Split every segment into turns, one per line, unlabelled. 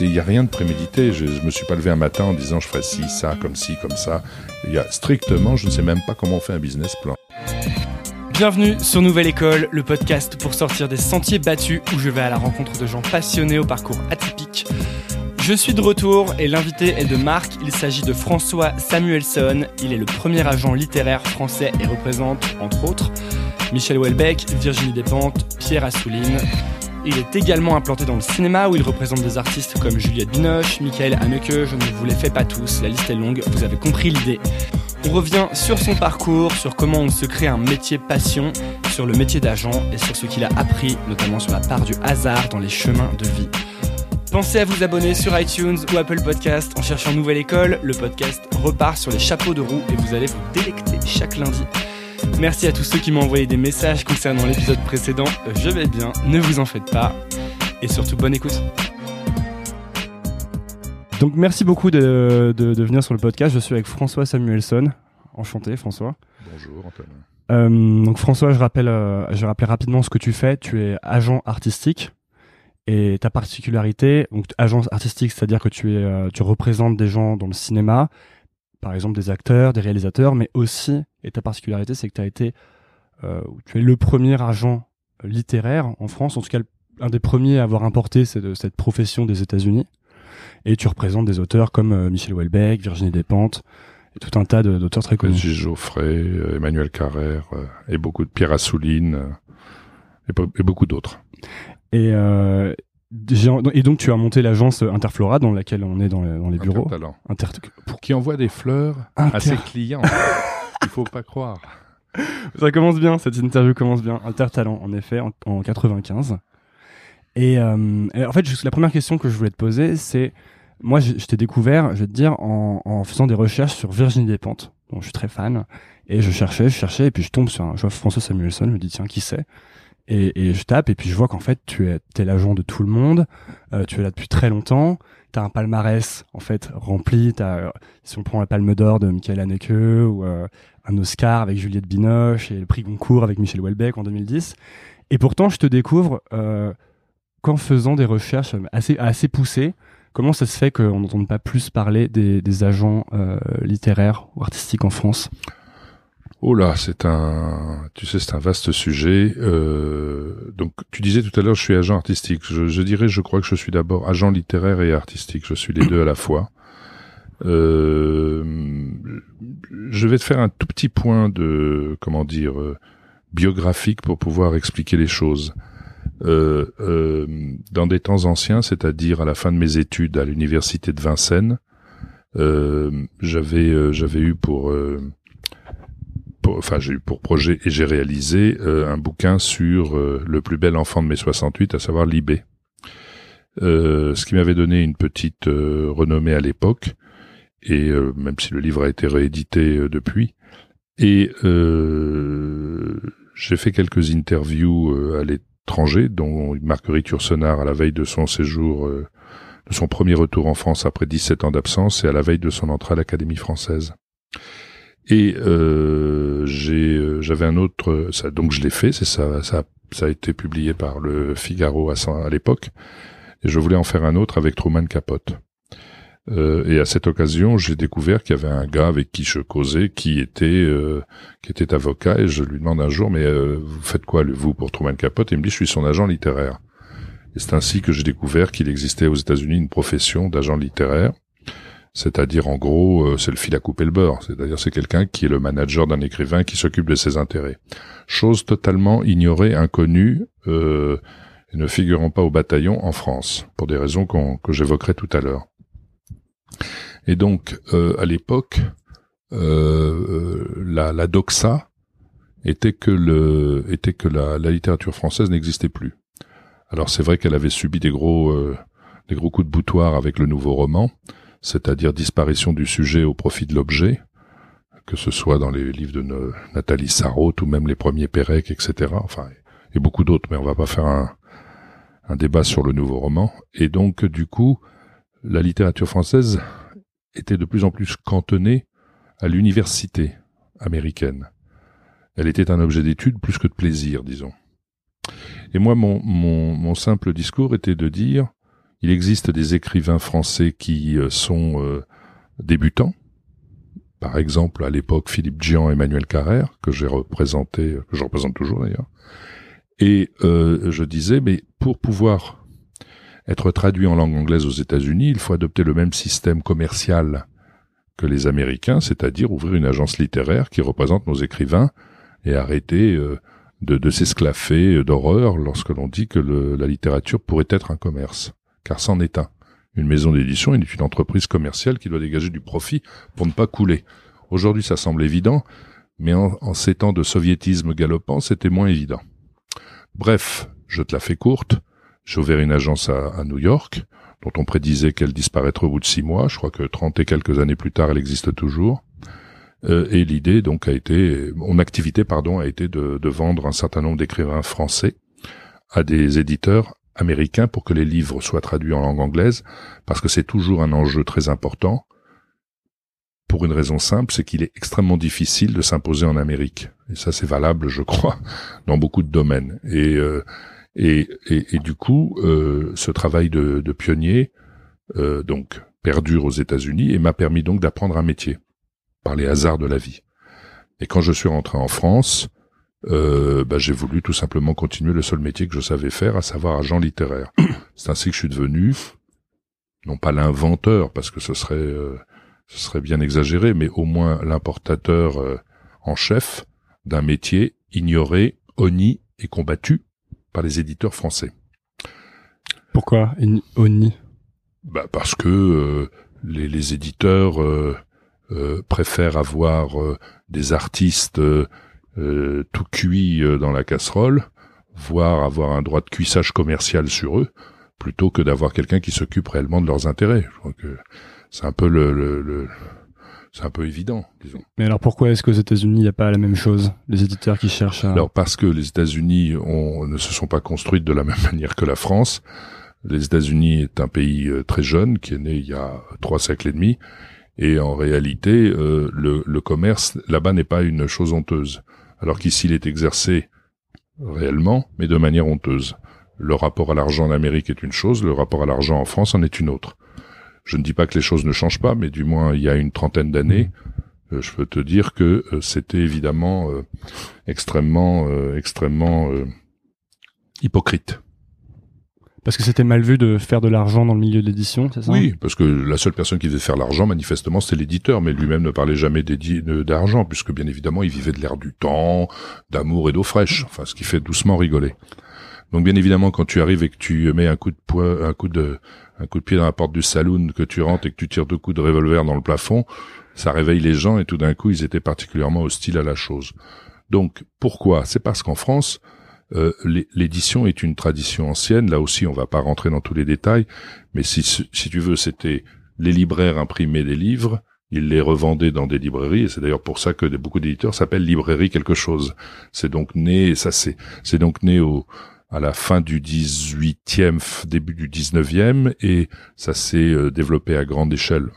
Il n'y a rien de prémédité. Je ne me suis pas levé un matin en disant je ferai ci, ça, comme ci, comme ça. Il y a strictement, je ne sais même pas comment on fait un business plan.
Bienvenue sur Nouvelle École, le podcast pour sortir des sentiers battus où je vais à la rencontre de gens passionnés au parcours atypique. Je suis de retour et l'invité est de Marc. Il s'agit de François Samuelson. Il est le premier agent littéraire français et représente, entre autres, Michel Houellebecq, Virginie Despentes, Pierre Assouline, il est également implanté dans le cinéma où il représente des artistes comme Juliette Binoche, Michael Haneke, je ne vous les fais pas tous, la liste est longue, vous avez compris l'idée. On revient sur son parcours, sur comment on se crée un métier passion, sur le métier d'agent et sur ce qu'il a appris, notamment sur la part du hasard dans les chemins de vie. Pensez à vous abonner sur iTunes ou Apple Podcast en cherchant Nouvelle École. Le podcast repart sur les chapeaux de roue et vous allez vous délecter chaque lundi. Merci à tous ceux qui m'ont envoyé des messages concernant l'épisode précédent. Je vais bien, ne vous en faites pas. Et surtout, bonne écoute. Donc merci beaucoup de, venir sur le podcast. Je suis avec François Samuelson. Enchanté François.
Bonjour Antoine.
Euh, donc François, je rappelle, euh, je rappelle rapidement ce que tu fais. Tu es agent artistique et ta particularité, donc agent artistique, c'est-à-dire que tu es, euh, tu représentes des gens dans le cinéma, par exemple des acteurs, des réalisateurs, mais aussi, et ta particularité, c'est que tu as été, euh, tu es le premier agent littéraire en France, en tout cas un des premiers à avoir importé cette, cette profession des États-Unis. Et tu représentes des auteurs comme euh, Michel Houellebecq, Virginie Despentes, et tout un tas d'auteurs très connus.
Geoffrey, euh, Emmanuel Carrère, et beaucoup de Pierre Assouline, et, beaucoup d'autres.
Et, et donc tu as monté l'agence Interflora dans laquelle on est dans, les bureaux.
Inter pour qui envoie des fleurs à ses clients. Il faut pas croire.
Ça commence bien, cette interview commence bien. Intertalent, en effet, en, en 95. Et, euh, en fait, la première question que je voulais te poser, c'est moi, je, t'ai découvert, je vais te dire, en, faisant des recherches sur Virginie Despentes, dont je suis très fan. Et je cherchais, je cherchais, et puis je tombe sur un, je vois François Samuelson, je me dis tiens, qui c'est? Et, je tape et puis je vois qu'en fait tu es l'agent de tout le monde, euh, tu es là depuis très longtemps, t'as un palmarès en fait rempli, t'as si on prend la Palme d'Or de Michael Haneke ou euh, un Oscar avec Juliette Binoche et le prix Goncourt avec Michel Houellebecq en 2010, et pourtant je te découvre euh, qu'en faisant des recherches assez assez poussées, comment ça se fait qu'on n'entende pas plus parler des, agents euh, littéraires ou artistiques en France?
Oh là, c'est un, tu sais, c'est un vaste sujet. Euh, donc, tu disais tout à l'heure, je suis agent artistique. Je, dirais, je crois que je suis d'abord agent littéraire et artistique. Je suis les deux à la fois. Euh, je vais te faire un tout petit point de, comment dire, euh, biographique pour pouvoir expliquer les choses. dans des temps anciens, c'est-à-dire à la fin de mes études à l'université de Vincennes, j'avais j'avais eu pour enfin j'ai eu pour projet et j'ai réalisé euh, un bouquin sur euh, le plus bel enfant de mai 68, à savoir Libé. Euh, ce qui m'avait donné une petite renommée à l'époque, et même si le livre a été réédité depuis. Et j'ai fait quelques interviews à l'étranger, dont Marguerite Yourcenar à la veille de son séjour, de son premier retour en France après 17 ans d'absence, et à la veille de son entrée à l'Académie française. Et euh, euh, j'avais un autre, ça, donc je l'ai fait, c'est ça, ça, a été publié par le Figaro à, à l'époque, et je voulais en faire un autre avec Truman Capote. Euh, et à cette occasion, j'ai découvert qu'il y avait un gars avec qui je causais, qui était qui était avocat, et je lui demande un jour, mais vous faites quoi vous pour Truman Capote? Et il me dit, je suis son agent littéraire. Et c'est ainsi que j'ai découvert qu'il existait aux États-Unis une profession d'agent littéraire c'est-à-dire, en gros, euh, c'est le fil à couper le beurre. C'est-à-dire, c'est quelqu'un qui est le manager d'un écrivain qui s'occupe de ses intérêts. Chose totalement ignorée, inconnue, euh, ne figurant pas au bataillon en France, pour des raisons que j'évoquerai tout à l'heure. Et donc, euh, à l'époque, la, doxa était que, la, littérature française n'existait plus. Alors, c'est vrai qu'elle avait subi des gros coups de boutoir avec le nouveau roman, c'est-à-dire disparition du sujet au profit de l'objet, que ce soit dans les livres de Nathalie Sarraute ou même les premiers Pérec, etc. Enfin, et beaucoup d'autres, mais on va pas faire un, débat sur le nouveau roman. Et donc, du coup, la littérature française était de plus en plus cantonnée à l'université américaine. Elle était un objet d'étude plus que de plaisir, disons. Et moi, mon simple discours était de dire, Il existe des écrivains français qui sont débutants. Par exemple, à l'époque, Philippe Gian, Emmanuel Carrère, que j'ai représenté, que je représente toujours d'ailleurs. Et je disais, mais pour pouvoir être traduit en langue anglaise aux États-Unis, il faut adopter le même système commercial que les Américains, c'est-à-dire ouvrir une agence littéraire qui représente nos écrivains et arrêter euh, de s'esclaffer d'horreur lorsque l'on dit que la littérature pourrait être un commerce, car c'en est un. Une maison d'édition est une entreprise commerciale qui doit dégager du profit pour ne pas couler. Aujourd'hui, ça semble évident, mais en, ces temps de soviétisme galopant, c'était moins évident. Bref, je te la fais courte. J'ai ouvert une agence à, New York dont on prédisait qu'elle disparaîtrait au bout de six mois. Je crois que trente et quelques années plus tard, elle existe toujours. Euh, et l'idée donc a été, mon activité pardon, a été de vendre un certain nombre d'écrivains français à des éditeurs américains pour que les livres soient traduits en langue anglaise, parce que c'est toujours un enjeu très important. Pour une raison simple, c'est qu'il est extrêmement difficile de s'imposer en Amérique. Et ça, c'est valable, je crois, dans beaucoup de domaines. Et euh, et, et, et du coup, euh, ce travail de, de pionnier, euh, donc, perdure aux États-Unis et m'a permis donc d'apprendre un métier par les hasards de la vie. Et quand je suis rentré en France, euh, bah, j'ai voulu tout simplement continuer le seul métier que je savais faire, à savoir agent littéraire. C'est ainsi que je suis devenu, non pas l'inventeur, parce que ce serait, euh, ce serait bien exagéré, mais au moins l'importateur euh, en chef d'un métier ignoré, honni et combattu par les éditeurs français.
Pourquoi ONI
bah Parce que euh, les, les, éditeurs euh, euh, préfèrent avoir des artistes tout cuits dans la casserole, voire avoir un droit de cuissage commercial sur eux, plutôt que d'avoir quelqu'un qui s'occupe réellement de leurs intérêts. Je crois que c'est un peu le, le, le c'est un peu évident, disons.
Mais alors pourquoi est-ce qu'aux États-Unis il n'y a pas la même chose Les éditeurs qui cherchent à...
Alors parce que les États-Unis ne se sont pas construites de la même manière que la France. Les États-Unis est un pays euh, très jeune qui est né il y a trois siècles et demi, et en réalité euh, le, le, commerce là-bas n'est pas une chose honteuse, alors qu'ici il est exercé réellement, mais de manière honteuse. Le rapport à l'argent en Amérique est une chose, le rapport à l'argent en France en est une autre. Je ne dis pas que les choses ne changent pas, mais du moins il y a une trentaine d'années, euh, je peux te dire que euh, c'était évidemment euh, extrêmement, extrêmement hypocrite.
Parce que c'était mal vu de faire de l'argent dans le milieu de c'est ça?
Oui, parce que la seule personne qui devait faire l'argent, manifestement, c'était l'éditeur, mais lui-même ne parlait jamais d'argent, puisque bien évidemment, il vivait de l'air du temps, d'amour et d'eau fraîche, enfin, ce qui fait doucement rigoler. Donc bien évidemment, quand tu arrives et que tu mets un coup de poing, un coup de, un coup de pied dans la porte du saloon, que tu rentres et que tu tires deux coups de revolver dans le plafond, ça réveille les gens et tout d'un coup, ils étaient particulièrement hostiles à la chose. Donc pourquoi? C'est parce qu'en France, euh, l'édition est une tradition ancienne. Là aussi, on va pas rentrer dans tous les détails, mais si, si tu veux, c'était les libraires imprimaient des livres, ils les revendaient dans des librairies, et c'est d'ailleurs pour ça que beaucoup d'éditeurs s'appellent librairie quelque chose. C'est donc né, ça c'est, c'est donc né au, à la fin du 18e, début du 19e, et ça s'est euh, développé à grande échelle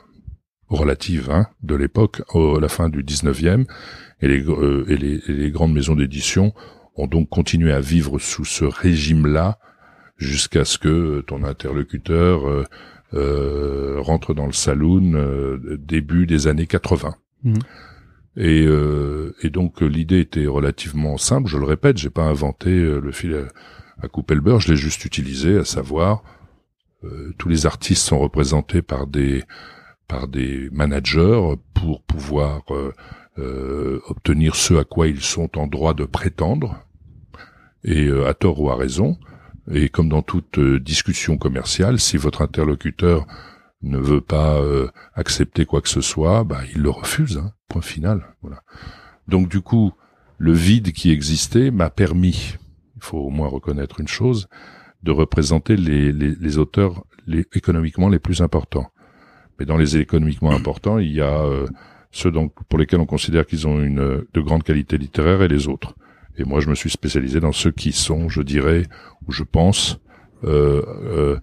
relative hein, de l'époque, à la fin du 19e, et les, euh, et les, les grandes maisons d'édition ont donc continué à vivre sous ce régime-là jusqu'à ce que ton interlocuteur euh, rentre dans le saloon début des années 80. Mmh. Et, et, donc l'idée était relativement simple. Je le répète, j'ai pas inventé le fil à couper le beurre, je l'ai juste utilisé, à savoir euh, tous les artistes sont représentés par des par des managers pour pouvoir euh, euh, obtenir ce à quoi ils sont en droit de prétendre, et à tort ou à raison. Et comme dans toute discussion commerciale, si votre interlocuteur ne veut pas accepter quoi que ce soit, bah, il le refuse. Hein, point final. Voilà. Donc du coup, le vide qui existait m'a permis il faut au moins reconnaître une chose, de représenter les, auteurs les, économiquement les plus importants. Mais dans les économiquement importants, il y a euh, ceux pour lesquels on considère qu'ils ont une de grande qualité littéraire et les autres. Et moi, je me suis spécialisé dans ceux qui sont, je dirais, ou je pense, euh, euh,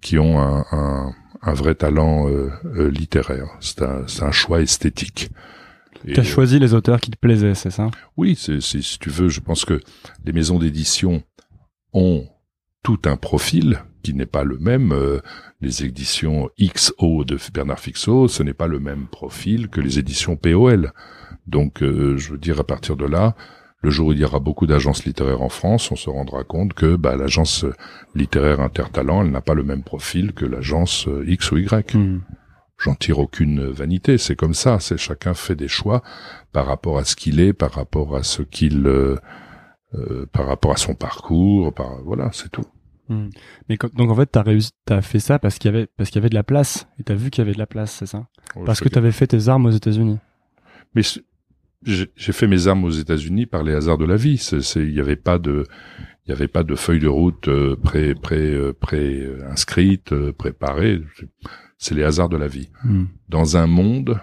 qui ont un, un, un vrai talent euh, euh, littéraire. C'est un, un choix esthétique.
Tu as choisi les auteurs qui te plaisaient, c'est ça?
Oui, c'est, si tu veux, je pense que les maisons d'édition ont tout un profil qui n'est pas le même. Euh, les éditions XO de Bernard Fixot, ce n'est pas le même profil que les éditions POL. Donc, euh, je veux dire, à partir de là, le jour où il y aura beaucoup d'agences littéraires en France, on se rendra compte que bah, l'agence littéraire Intertalent, elle n'a pas le même profil que l'agence X ou Y. Hmm. J'en tire aucune vanité, c'est comme ça, c'est chacun fait des choix par rapport à ce qu'il est, par rapport à ce qu'il, euh, euh, par rapport à son parcours, par voilà, c'est tout.
Hmm. Mais donc en fait, t'as réussi, t'as fait ça parce qu'il y avait parce qu'il y avait de la place et t'as vu qu'il y avait de la place, c'est ça? Parce que t'avais fait tes armes aux États-Unis.
Mais j'ai fait mes armes aux États-Unis par les hasards de la vie. Il n'y avait pas de, il y avait pas de feuille de route euh, pré pré euh, pré inscrite, euh, préparée. C'est les hasards de la vie. Hmm. Dans un monde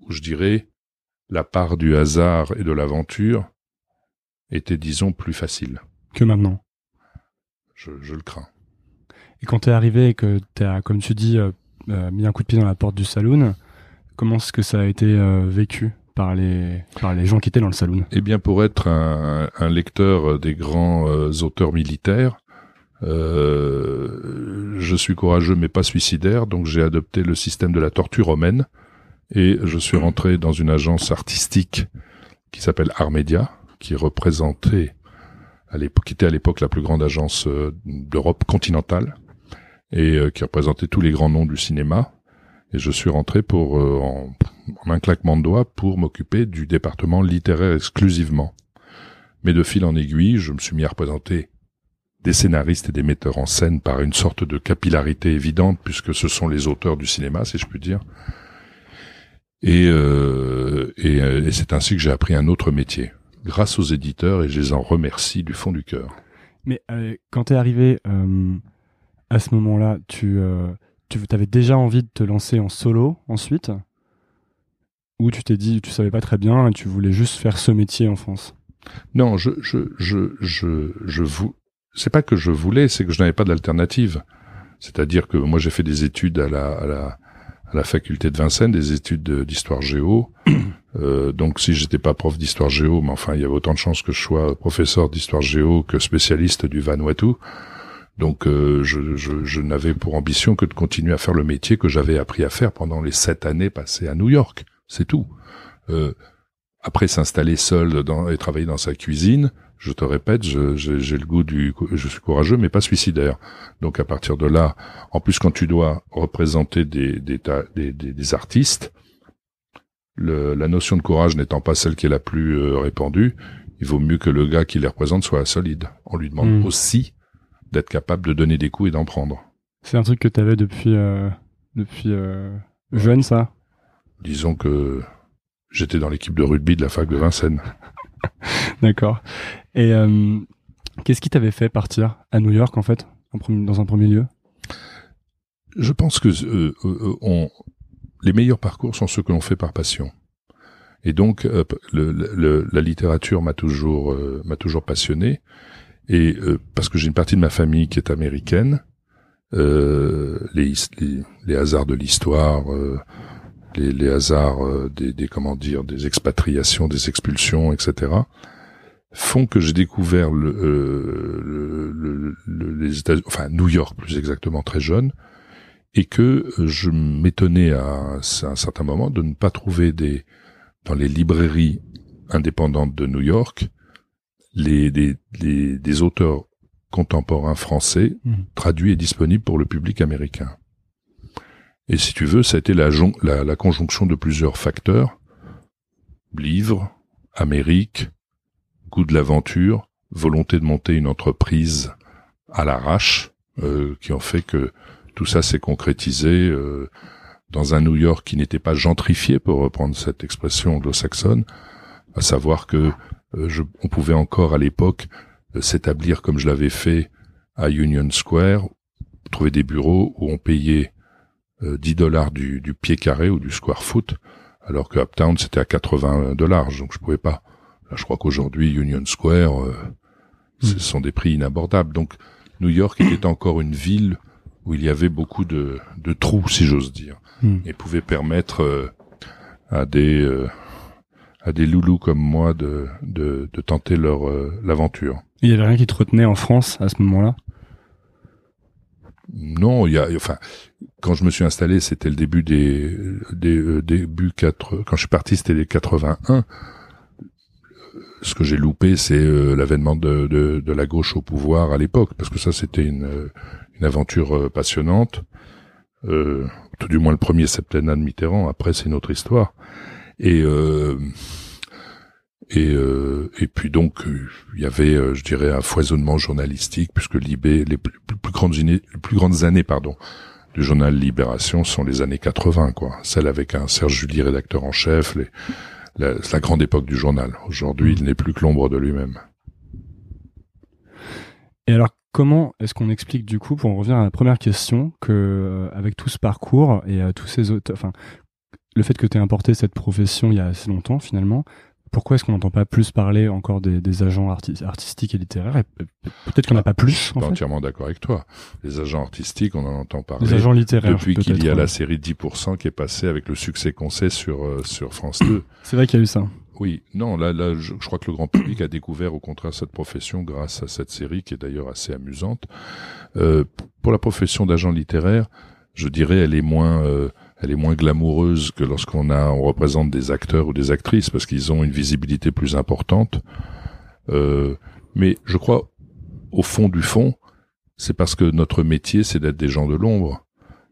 où je dirais la part du hasard et de l'aventure était, disons, plus facile
que maintenant.
Je, je le crains.
Et quand t'es arrivé et que t'as, comme tu dis, mis un coup de pied dans la porte du saloon, comment est-ce que ça a été vécu? Par les, par les gens qui étaient dans le saloon
Eh bien, pour être un, lecteur des grands euh, auteurs militaires, euh, je suis courageux mais pas suicidaire, donc j'ai adopté le système de la torture romaine et je suis rentré dans une agence artistique qui s'appelle Armedia, qui représentait à l'époque, qui était à l'époque la plus grande agence euh, d'Europe continentale et qui représentait tous les grands noms du cinéma. Et je suis rentré pour en en un claquement de doigts pour m'occuper du département littéraire exclusivement. Mais de fil en aiguille, je me suis mis à représenter des scénaristes et des metteurs en scène par une sorte de capillarité évidente, puisque ce sont les auteurs du cinéma, si je puis dire. Et, euh, euh, et, c'est ainsi que j'ai appris un autre métier, grâce aux éditeurs, et je les en remercie du fond du cœur.
Mais euh, quand tu es arrivé à ce moment-là, tu, tu avais déjà envie de te lancer en solo ensuite? Ou tu t'es dit, tu savais pas très bien et tu voulais juste faire ce métier en France?
Non, je, je, je, je, je vous, c'est pas que je voulais, c'est que je n'avais pas d'alternative. C'est-à-dire que moi j'ai fait des études à la, à la, à la faculté de Vincennes, des études d'histoire géo. Euh, donc si j'étais pas prof d'histoire géo, mais enfin il y avait autant de chances que je sois professeur d'histoire géo que spécialiste du Vanuatu. Donc euh, je, je, je n'avais pour ambition que de continuer à faire le métier que j'avais appris à faire pendant les sept années passées à New York c'est tout. Euh, après s'installer seul dans, et travailler dans sa cuisine, je te répète, j'ai le goût du, je suis courageux mais pas suicidaire. Donc à partir de là, en plus quand tu dois représenter des des, des, des, artistes, le, la notion de courage n'étant pas celle qui est la plus euh, répandue, il vaut mieux que le gars qui les représente soit solide. On lui demande hmm. aussi d'être capable de donner des coups et d'en prendre.
C'est un truc que tu avais depuis euh, depuis jeune, ça?
Disons que j'étais dans l'équipe de rugby de la fac de Vincennes.
D'accord. Et euh, qu'est-ce qui t'avait fait partir à New York en fait, dans un premier lieu?
Je pense que euh, euh, on, les meilleurs parcours sont ceux que l'on fait par passion. Et donc, le, la littérature m'a toujours m'a toujours passionné. Et parce que j'ai une partie de ma famille qui est américaine, les, les, les hasards de l'histoire les, les hasards euh, des, des, comment dire des expatriations, des expulsions, etc. font que j'ai découvert le, euh, le, le, les États, enfin New York plus exactement très jeune, et que je m'étonnais à, à, un certain moment de ne pas trouver des dans les librairies indépendantes de New York les des, des, des auteurs contemporains français mmh. traduits et disponibles pour le public américain. Et si tu veux, ça a été la, la, conjonction de plusieurs facteurs. Livres, Amérique, goût de l'aventure, volonté de monter une entreprise à l'arrache, euh, qui ont fait que tout ça s'est concrétisé euh, dans un New York qui n'était pas gentrifié, pour reprendre cette expression anglo-saxonne, à savoir que euh, je, on pouvait encore à l'époque s'établir comme je l'avais fait à Union Square, trouver des bureaux où on payait 10 euh, dollars du, du, pied carré ou du square foot, alors que Uptown c'était à 80 dollars, donc je pouvais pas. Là, je crois qu'aujourd'hui Union Square, euh, ce hmm. sont des prix inabordables. Donc New York était encore une ville où il y avait beaucoup de, de trous, si j'ose dire, hmm. et pouvait permettre euh, à des à des loulous comme moi de, de, de tenter leur l'aventure.
Il y avait rien qui te retenait en France à ce moment-là?
Non, il y a, enfin, quand je me suis installé, c'était le début des, des euh, début 4, quand je suis parti, c'était les 81. Ce que j'ai loupé, c'est euh, l'avènement de, de, de, la gauche au pouvoir à l'époque, parce que ça, c'était une, une aventure euh, passionnante. tout du moins le premier septennat de Mitterrand. Après, c'est une autre histoire. Et et, euh, et puis donc il y avait, je dirais, un foisonnement journalistique puisque Libé, les plus, grandes années, pardon, du journal Libération sont les années 80, quoi. Celle avec un Serge Julie rédacteur en chef, les, la, grande époque du journal. Aujourd'hui, il n'est plus que l'ombre de lui-même.
Et alors, comment est-ce qu'on explique du coup, pour en revenir à la première question, que euh, avec tout ce parcours et euh, tous ces autres, enfin, le fait que tu aies importé cette profession il y a assez longtemps finalement, pourquoi est-ce qu'on n'entend pas plus parler encore des, agents artistiques et littéraires Peut-être qu'on n'a pas plus. Je
suis entièrement d'accord avec toi. Les agents artistiques, on en entend parler.
Les agents littéraires.
Depuis qu'il y a la série 10% qui est passée avec le succès qu'on sait sur euh, sur France 2.
C'est vrai qu'il y a eu ça.
Oui, non, là, là, je, crois que le grand public a découvert au contraire cette profession grâce à cette série qui est d'ailleurs assez amusante. Euh, pour la profession d'agent littéraire, je dirais, elle est moins euh, elle est moins glamoureuse que lorsqu'on a on représente des acteurs ou des actrices parce qu'ils ont une visibilité plus importante. Euh, mais je crois au fond du fond, c'est parce que notre métier c'est d'être des gens de l'ombre.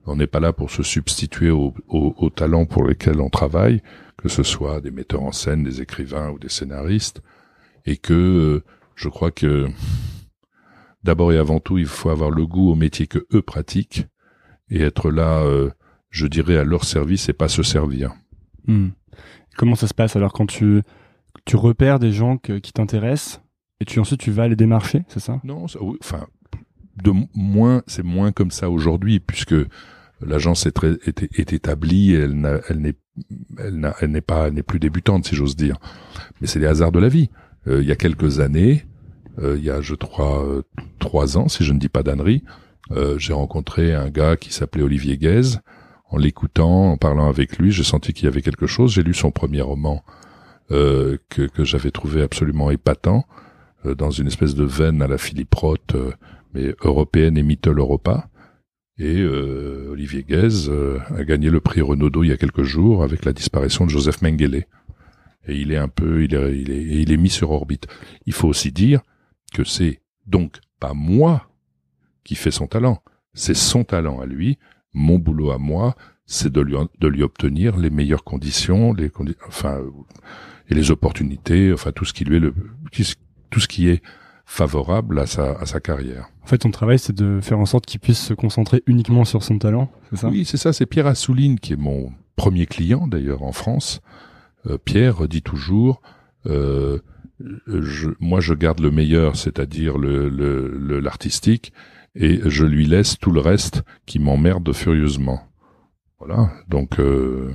On n'est pas là pour se substituer aux, talents pour lesquels on travaille, que ce soit des metteurs en scène, des écrivains ou des scénaristes, et que euh, je crois que d'abord et avant tout, il faut avoir le goût au métier que eux pratiquent et être là euh, je dirais, à leur service et pas se servir.
Hmm. Comment ça se passe alors quand tu, tu repères des gens qui t'intéressent et tu ensuite tu vas les démarcher, c'est ça?
Non, enfin, de moins, c'est moins comme ça aujourd'hui puisque l'agence est, très, est, établie, elle, elle n'est, elle, n'est pas, n'est plus débutante si j'ose dire. Mais c'est les hasards de la vie. Euh, il y a quelques années, euh, il y a je crois euh, trois ans, si je ne dis pas d'annerie, j'ai rencontré un gars qui s'appelait Olivier Guèze, en l'écoutant, en parlant avec lui, j'ai senti qu'il y avait quelque chose. J'ai lu son premier roman euh, que, j'avais trouvé absolument épatant, euh, dans une espèce de veine à la Philippe Roth, euh, mais européenne et Mittel Europa. Et Olivier Guez a gagné le prix Renaudot il y a quelques jours avec la disparition de Joseph Mengele. Et il est un peu, il est, il est, il est mis sur orbite. Il faut aussi dire que c'est donc pas moi qui fais son talent, c'est son talent à lui, mon boulot à moi, c'est de lui, de lui obtenir les meilleures conditions, les enfin, et les opportunités, enfin tout ce qui lui est le, tout ce qui est favorable à sa, à sa carrière.
En fait, ton travail, c'est de faire en sorte qu'il puisse se concentrer uniquement sur son talent, c'est ça?
Oui, c'est ça. C'est Pierre Assouline qui est mon premier client d'ailleurs en France. Euh, Pierre dit toujours, euh, je, moi, je garde le meilleur, c'est-à-dire le l'artistique, et je lui laisse tout le reste qui m'emmerde furieusement. Voilà, donc euh,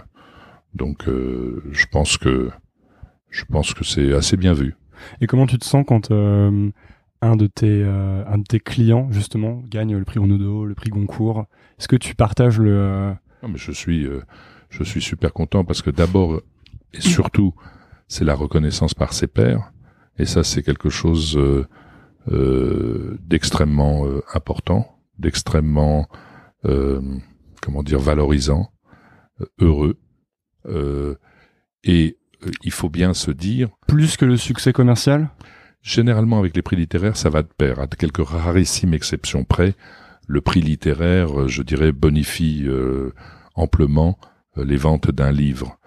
donc euh, je pense que je pense que c'est assez bien vu.
Et comment tu te sens quand euh, un de tes un de tes clients justement gagne le prix Renaudot, le prix Goncourt? Est-ce que tu partages le
Non, mais je suis je suis super content parce que d'abord et surtout c'est la reconnaissance par ses pairs et ça c'est quelque chose euh, d'extrêmement euh, important, d'extrêmement euh, comment dire valorisant, heureux. et il faut bien se dire
plus que le succès commercial?
Généralement, avec les prix littéraires, ça va de pair. À quelques rarissimes exceptions près, le prix littéraire, je dirais, bonifie amplement les ventes d'un livre.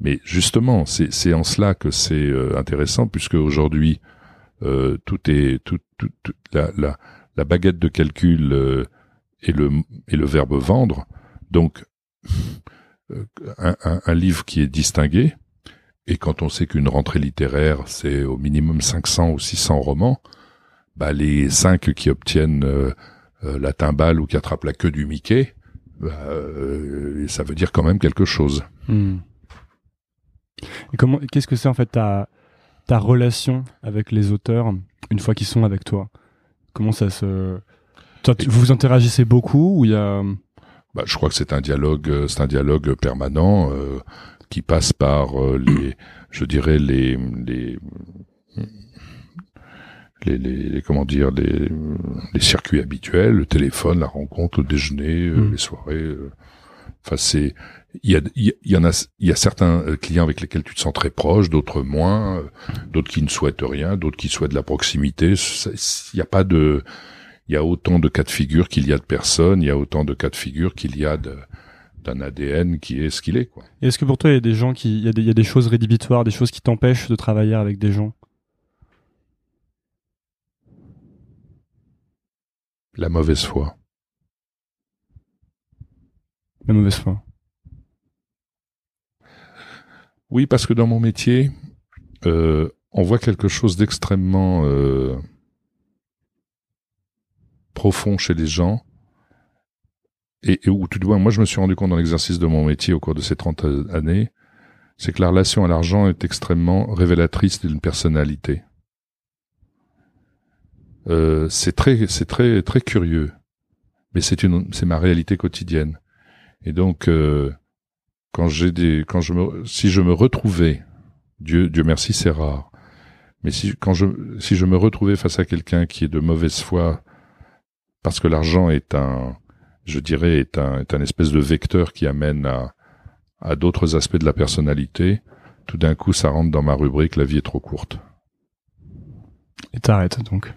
Mais justement, c'est en cela que c'est intéressant, puisque aujourd'hui, euh, tout est tout, tout, la, la, la, baguette de calcul euh, et le et le verbe vendre. Donc euh, un, un, un, livre qui est distingué et quand on sait qu'une rentrée littéraire c'est au minimum 500 ou 600 romans, bah les cinq qui obtiennent euh, la timbale ou qui attrapent la queue du Mickey, bah, ça veut dire quand même quelque chose.
Hmm. Et comment qu'est-ce que c'est en fait ta ta relation avec les auteurs une fois qu'ils sont avec toi Comment ça se... vous vous interagissez beaucoup ou il y a...
Bah, je crois que c'est un dialogue, euh, c'est un dialogue permanent euh, qui passe par euh, les, je dirais les, les, les, les, comment dire les, les circuits habituels, le téléphone, la rencontre, le déjeuner,
Mm.
les soirées. Enfin, c'est il y a il y, en a il y a certains euh, clients avec lesquels tu te sens très proche, d'autres moins, euh, d'autres qui ne souhaitent rien, d'autres qui souhaitent de la proximité. Il n'y a pas de il y a autant de cas de figure qu'il y a de personnes, il y a autant de cas de figure qu'il y a de d'un ADN qui est ce qu'il est quoi.
Est-ce que pour toi, il y a des gens qui, il y a des, il y a des choses rédhibitoires, des choses qui t'empêchent de travailler avec des gens?
La mauvaise foi.
La mauvaise foi.
Oui, parce que dans mon métier, euh, on voit quelque chose d'extrêmement euh, profond chez les gens. Et, et où tout de moins, moi je me suis rendu compte dans l'exercice de mon métier au cours de ces 30 années, c'est que la relation à l'argent est extrêmement révélatrice d'une personnalité. Euh, c'est très, c'est très, très curieux, mais c'est une, c'est ma réalité quotidienne. Et donc, euh, quand j'ai des, quand je me, si je me retrouvais, Dieu, Dieu merci, c'est rare. Mais si, quand je, si je me retrouvais face à quelqu'un qui est de mauvaise foi, parce que l'argent est un, je dirais, est un, est un espèce de vecteur qui amène à, à d'autres aspects de la personnalité, tout d'un coup, ça rentre dans ma rubrique, la vie est trop courte.
Et t'arrêtes donc.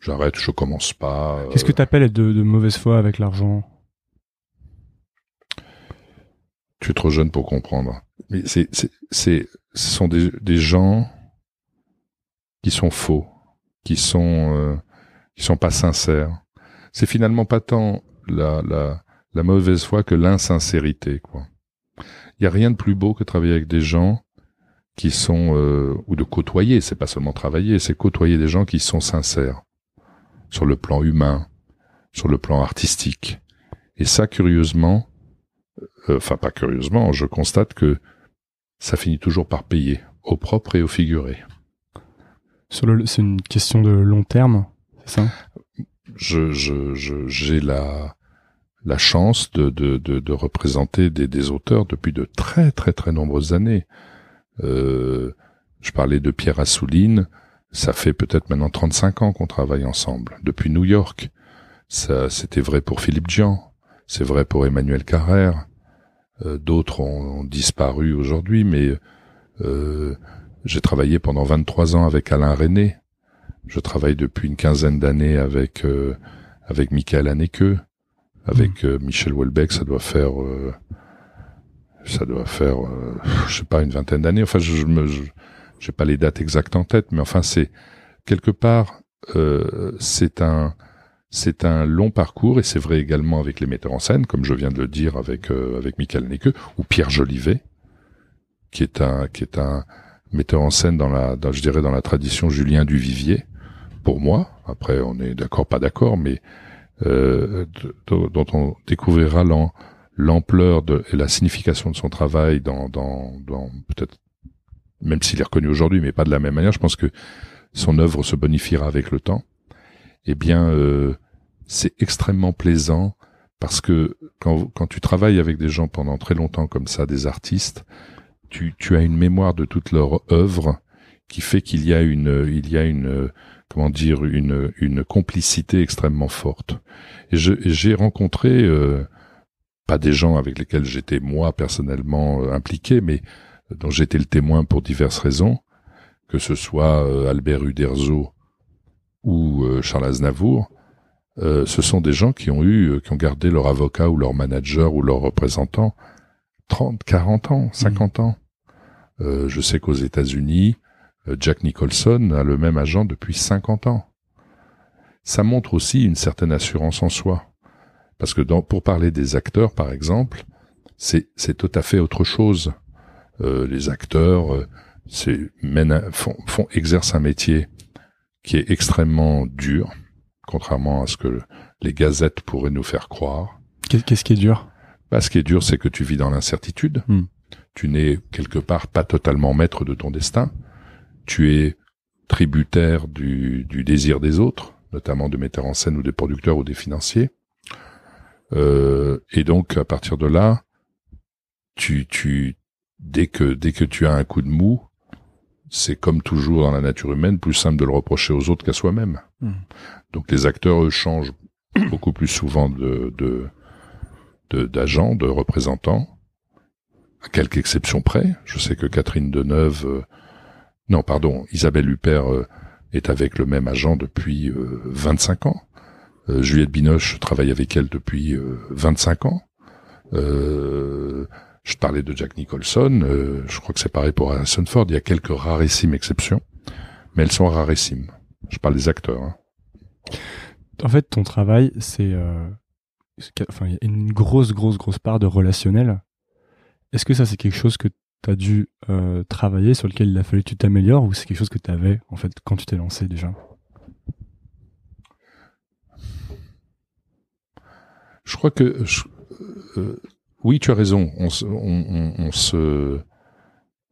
J'arrête, je commence pas. euh,
Qu'est-ce que t'appelles être de, de mauvaise foi avec l'argent?
Tu es trop jeune pour comprendre. Mais c'est, c'est, ce sont des, gens qui sont faux, qui sont, euh, qui sont pas sincères. C'est finalement pas tant la, la, la mauvaise foi que l'insincérité, quoi. Il y a rien de plus beau que travailler avec des gens qui sont, euh, ou de côtoyer, c'est pas seulement travailler, c'est côtoyer des gens qui sont sincères sur le plan humain, sur le plan artistique. Et ça, curieusement, enfin pas curieusement, je constate que ça finit toujours par payer, au propre et au figuré.
C'est une question de long terme, c'est ça?
Je, je, je, j'ai la, la chance de, de, de, de représenter des, des auteurs depuis de très très très nombreuses années. Euh, je parlais de Pierre Assouline, ça fait peut-être maintenant 35 ans qu'on travaille ensemble, depuis New York. Ça, c'était vrai pour Philippe Dian, c'est vrai pour Emmanuel Carrère. Euh, D'autres ont, ont disparu aujourd'hui, mais euh, j'ai travaillé pendant 23 ans avec Alain René. Je travaille depuis une quinzaine d'années avec euh, avec Michael Haneke, avec euh, Michel Houellebecq. Ça doit faire euh, ça doit faire euh, je sais pas une vingtaine d'années. Enfin, je, je me je- j'ai pas les dates exactes en tête, mais enfin c'est quelque part euh, c'est un c'est un long parcours et c'est vrai également avec les metteurs en scène, comme je viens de le dire avec euh, avec Michael Haneke ou Pierre Jolivet, qui est un qui est un metteur en scène dans la je dirais dans la tradition Julien Duvivier pour moi. Après, on est d'accord, pas d'accord, mais euh, dont on découvrira l'am- l'ampleur et la signification de son travail dans, dans, dans peut-être, même s'il est reconnu aujourd'hui, mais pas de la même manière. Je pense que son œuvre se bonifiera avec le temps. Eh bien, euh, c'est extrêmement plaisant parce que quand, quand tu travailles avec des gens pendant très longtemps comme ça, des artistes, tu, tu as une mémoire de toute leur œuvre qui fait qu'il y a une, il y a une, comment dire, une, une complicité extrêmement forte. Et j'ai rencontré euh, pas des gens avec lesquels j'étais moi personnellement euh, impliqué, mais dont j'étais le témoin pour diverses raisons, que ce soit euh, Albert Uderzo ou euh, Charles Aznavour. Euh, ce sont des gens qui ont eu, euh, qui ont gardé leur avocat ou leur manager ou leur représentant 30, 40 ans, 50 ans. Euh, je sais qu'aux États-Unis, Jack Nicholson a le même agent depuis 50 ans. Ça montre aussi une certaine assurance en soi. Parce que dans, pour parler des acteurs, par exemple, c'est, c'est tout à fait autre chose. Euh, les acteurs c'est, mènent un- font, font, exercent un métier qui est extrêmement dur, contrairement à ce que les gazettes pourraient nous faire croire.
Qu'est- Qu'est-ce qui est dur?
Bah, ce qui est dur, c'est que tu vis dans l'incertitude.
Hmm.
Tu n'es quelque part pas totalement maître de ton destin. Tu es tributaire du, du désir des autres, notamment de metteurs en scène ou des producteurs ou des financiers. Euh, et donc, à partir de là, tu, tu, dès que, dès que tu as un coup de mou, c'est comme toujours dans la nature humaine, plus simple de le reprocher aux autres qu'à soi-même. Hmm. Donc les acteurs, eux, changent beaucoup plus souvent de, d'agents, de, représentants, à quelques exceptions près. Je sais que Catherine Deneuve, euh, non, pardon, Isabelle Huppert euh, est avec le même agent depuis 25 ans. Juliette Binoche travaille avec elle depuis 25 ans. Euh, je parlais de Jack Nicholson, euh, je crois que c'est pareil pour Harrison Ford, il y a quelques rarissimes exceptions, mais elles sont rarissimes. Je parle des acteurs. Hein.
En fait, ton travail, c'est... Euh, enfin, une grosse, grosse, grosse part de relationnel. Est-ce que ça, c'est quelque chose que tu as dû euh, travailler, sur lequel il a fallu que tu t'améliores, ou c'est quelque chose que tu avais, en fait, quand tu t'es lancé déjà?
Je crois que... Euh, oui, tu as raison. On, on, se,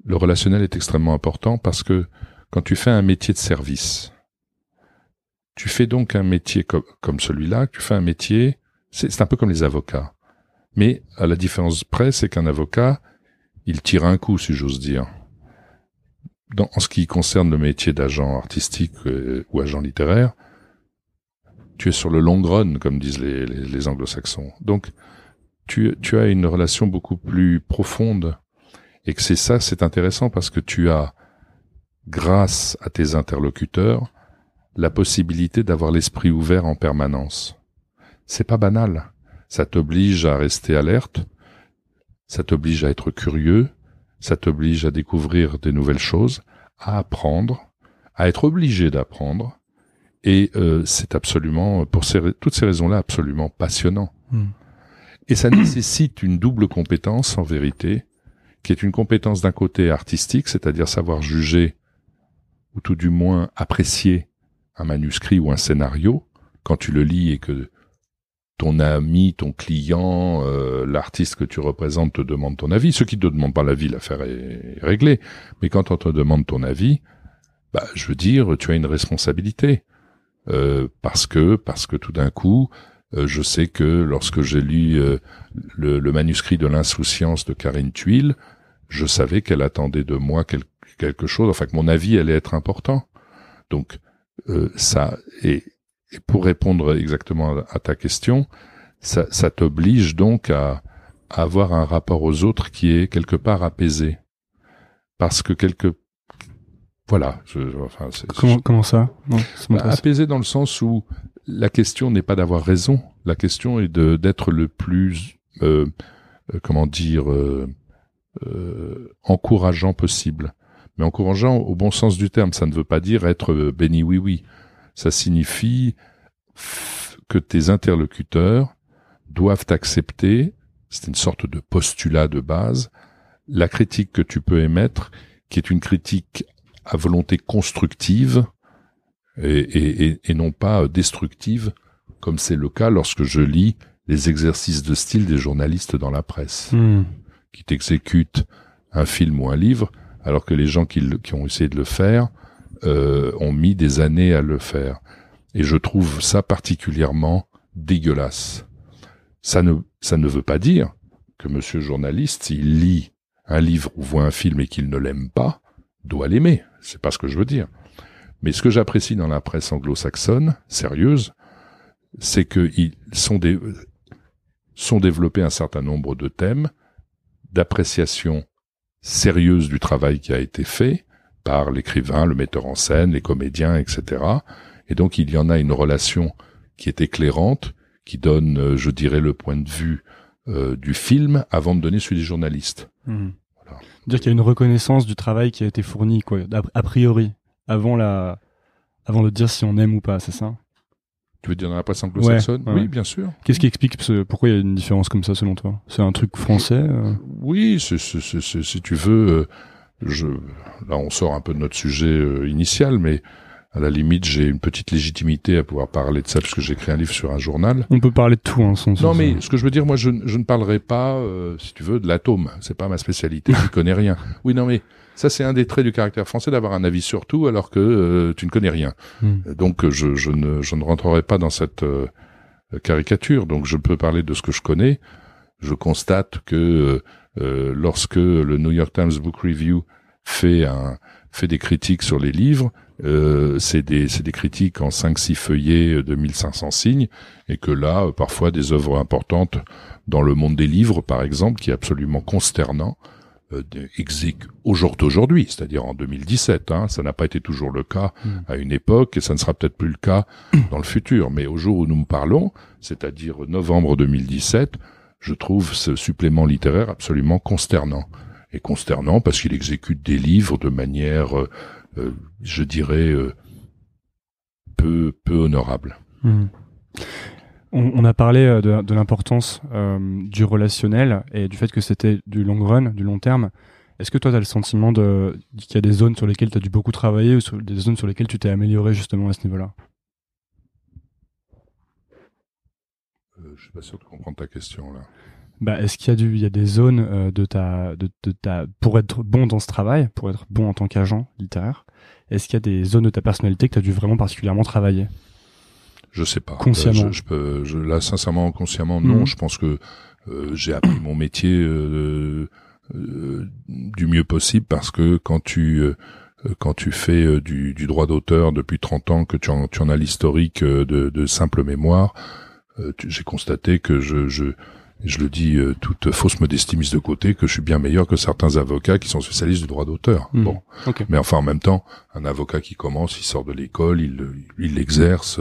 le relationnel est extrêmement important parce que quand tu fais un métier de service, tu fais donc un métier comme, celui-là, tu fais un métier, c'est un peu comme les avocats. Mais à la différence près, c'est qu'un avocat, il tire un coup, si j'ose dire. En ce qui concerne le métier d'agent artistique euh, ou agent littéraire, tu es sur le long run, comme disent les anglo-saxons. Donc, tu, tu as une relation beaucoup plus profonde et que c'est ça, c'est intéressant parce que tu as, grâce à tes interlocuteurs, la possibilité d'avoir l'esprit ouvert en permanence. C'est pas banal. Ça t'oblige à rester alerte, ça t'oblige à être curieux, ça t'oblige à découvrir des nouvelles choses, à apprendre, à être obligé d'apprendre, et euh, c'est absolument, pour toutes ces raisons-là, absolument passionnant. Hmm. Et ça nécessite une double compétence, en vérité, qui est une compétence d'un côté artistique, c'est-à-dire savoir juger, ou tout du moins apprécier un manuscrit ou un scénario, quand tu le lis et que ton ami, ton client, euh, l'artiste que tu représentes te demande ton avis. Ceux qui te demandent pas l'avis, l'affaire est réglée. Mais quand on te demande ton avis, bah, je veux dire, tu as une responsabilité. Euh, parce que, parce que tout d'un coup, euh, je sais que lorsque j'ai lu le, manuscrit de l'insouciance de Karine Tuile, je savais qu'elle attendait de moi quelque chose, enfin que mon avis allait être important. Donc euh, ça et, pour répondre exactement à, ta question, ça, ça t'oblige donc à, avoir un rapport aux autres qui est quelque part apaisé, parce que quelque voilà. Je, enfin,
comment, comment ça?
Bah, Apaisé dans le sens où la question n'est pas d'avoir raison. La question est de d'être le plus, euh, euh, comment dire, euh, encourageant possible. Mais encourageant au bon sens du terme, ça ne veut pas dire être béni oui oui. Ça signifie que tes interlocuteurs doivent accepter, c'est une sorte de postulat de base, la critique que tu peux émettre, qui est une critique à volonté constructive, et, et, non pas destructive, comme c'est le cas lorsque je lis les exercices de style des journalistes dans la presse, hmm. qui t'exécutent un film ou un livre, alors que les gens qui, ont essayé de le faire euh, ont mis des années à le faire. Et je trouve ça particulièrement dégueulasse. Ça ne, ça ne veut pas dire que monsieur journaliste, s'il lit un livre ou voit un film et qu'il ne l'aime pas, doit l'aimer. C'est pas ce que je veux dire. Mais ce que j'apprécie dans la presse anglo-saxonne, sérieuse, c'est qu'ils sont, des, sont développés un certain nombre de thèmes d'appréciation sérieuse du travail qui a été fait par l'écrivain, le metteur en scène, les comédiens, etc. Et donc il y en a une relation qui est éclairante, qui donne, euh, je dirais, le point de vue euh, du film avant de donner celui des journalistes.
Mmh. Voilà. Dire qu'il y a une reconnaissance du travail qui a été fourni, quoi, a priori avant la, avant de dire si on aime ou pas, c'est ça?
Tu veux dire dans la presse anglo-saxonne Oui, bien sûr.
Qu'est-ce qui explique pourquoi il y a une différence comme ça selon toi? C'est un truc français euh?
Oui, si tu veux, euh, je, là on sort un peu de notre sujet euh, initial, mais à la limite, j'ai une petite légitimité à pouvoir parler de ça puisque j'ai écrit un livre sur un journal.
On peut parler de tout, hein, sans
Non, mais ce que je veux dire, moi, je, je ne parlerai pas, si tu veux, de l'atome. C'est pas ma spécialité. je connais rien. Oui, non, mais ça, c'est un des traits du caractère français d'avoir un avis sur tout alors que euh, tu ne connais rien. Hmm. Donc, je, je, ne, je ne rentrerai pas dans cette euh, caricature. Donc, je peux parler de ce que je connais. Je constate que euh, lorsque le New York Times Book Review fait un fait des critiques sur les livres, euh, c'est des, des critiques en 5-6 feuillets de 1500 signes, et que là, euh, parfois, des œuvres importantes dans le monde des livres, par exemple, qui est absolument consternant, euh, au jour d'aujourd'hui, c'est-à-dire en 2017. Hein, ça n'a pas été toujours le cas hmm. à une époque, et ça ne sera peut-être plus le cas dans le futur. Mais au jour où nous parlons, c'est-à-dire novembre 2017, je trouve ce supplément littéraire absolument consternant. Et consternant parce qu'il exécute des livres de manière, euh, euh, je dirais, euh, peu, peu honorable.
Hmm. On, a parlé de, de l'importance du relationnel et du fait que c'était du long run, du long terme. Est-ce que toi, tu as le sentiment qu'il y a des zones sur lesquelles tu as dû beaucoup travailler ou des zones sur lesquelles tu t'es amélioré justement à ce niveau-là?
Euh, Je suis pas sûr de comprendre ta question là.
Bah, est-ce qu'il y a du, il y a des zones euh, de ta, de, de, ta, pour être bon dans ce travail, pour être bon en tant qu'agent littéraire, est-ce qu'il y a des zones de ta personnalité que tu as dû vraiment particulièrement travailler?
Je sais pas.
Consciemment.
Euh, je, peux, je, là, sincèrement, consciemment, non. Mhm. Je pense que euh, j'ai appris mon métier euh, euh, du mieux possible parce que quand tu quand tu fais du, du droit d'auteur depuis 30 ans, que tu en, tu en as l'historique de, de simple mémoire, j'ai constaté que je, je je le dis euh, toute fausse modestie mise de côté, que je suis bien meilleur que certains avocats qui sont spécialistes du droit d'auteur. Hmm. Bon, mais enfin en même temps, un avocat qui commence, il sort de l'école, il il l'exerce.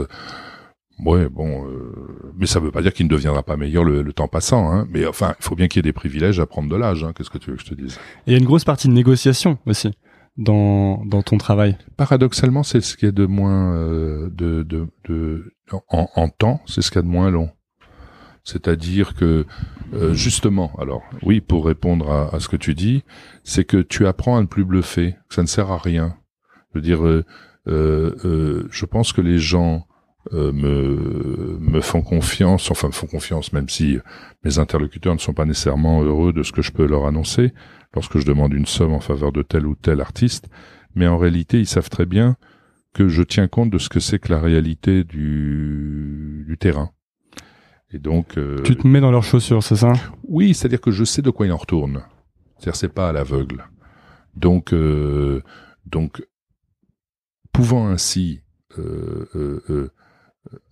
Ouais, bon, euh, mais ça veut pas dire qu'il ne deviendra pas meilleur le, temps passant. Hein. Mais enfin, il faut bien qu'il y ait des privilèges à prendre de l'âge. Hein. Qu'est-ce que tu veux que je te dise?
Il y a une grosse partie de négociation aussi dans dans ton travail.
Paradoxalement, c'est ce qui est de moins euh, de, de, de en, en temps, c'est ce qu'il y a de moins long. C'est-à-dire que euh, justement, alors oui, pour répondre à, ce que tu dis, c'est que tu apprends à ne plus bluffer, ça ne sert à rien. Je veux dire, euh, euh, je pense que les gens me me font confiance, enfin me font confiance, même si mes interlocuteurs ne sont pas nécessairement heureux de ce que je peux leur annoncer lorsque je demande une somme en faveur de tel ou tel artiste, mais en réalité, ils savent très bien que je tiens compte de ce que c'est que la réalité du, du terrain. Et donc,
euh, tu te mets dans leurs chaussures, c'est ça?
Oui, c'est-à-dire que je sais de quoi il en retourne. C'est-à-dire c'est pas à l'aveugle. Donc, euh, donc, pouvant ainsi, euh, euh, euh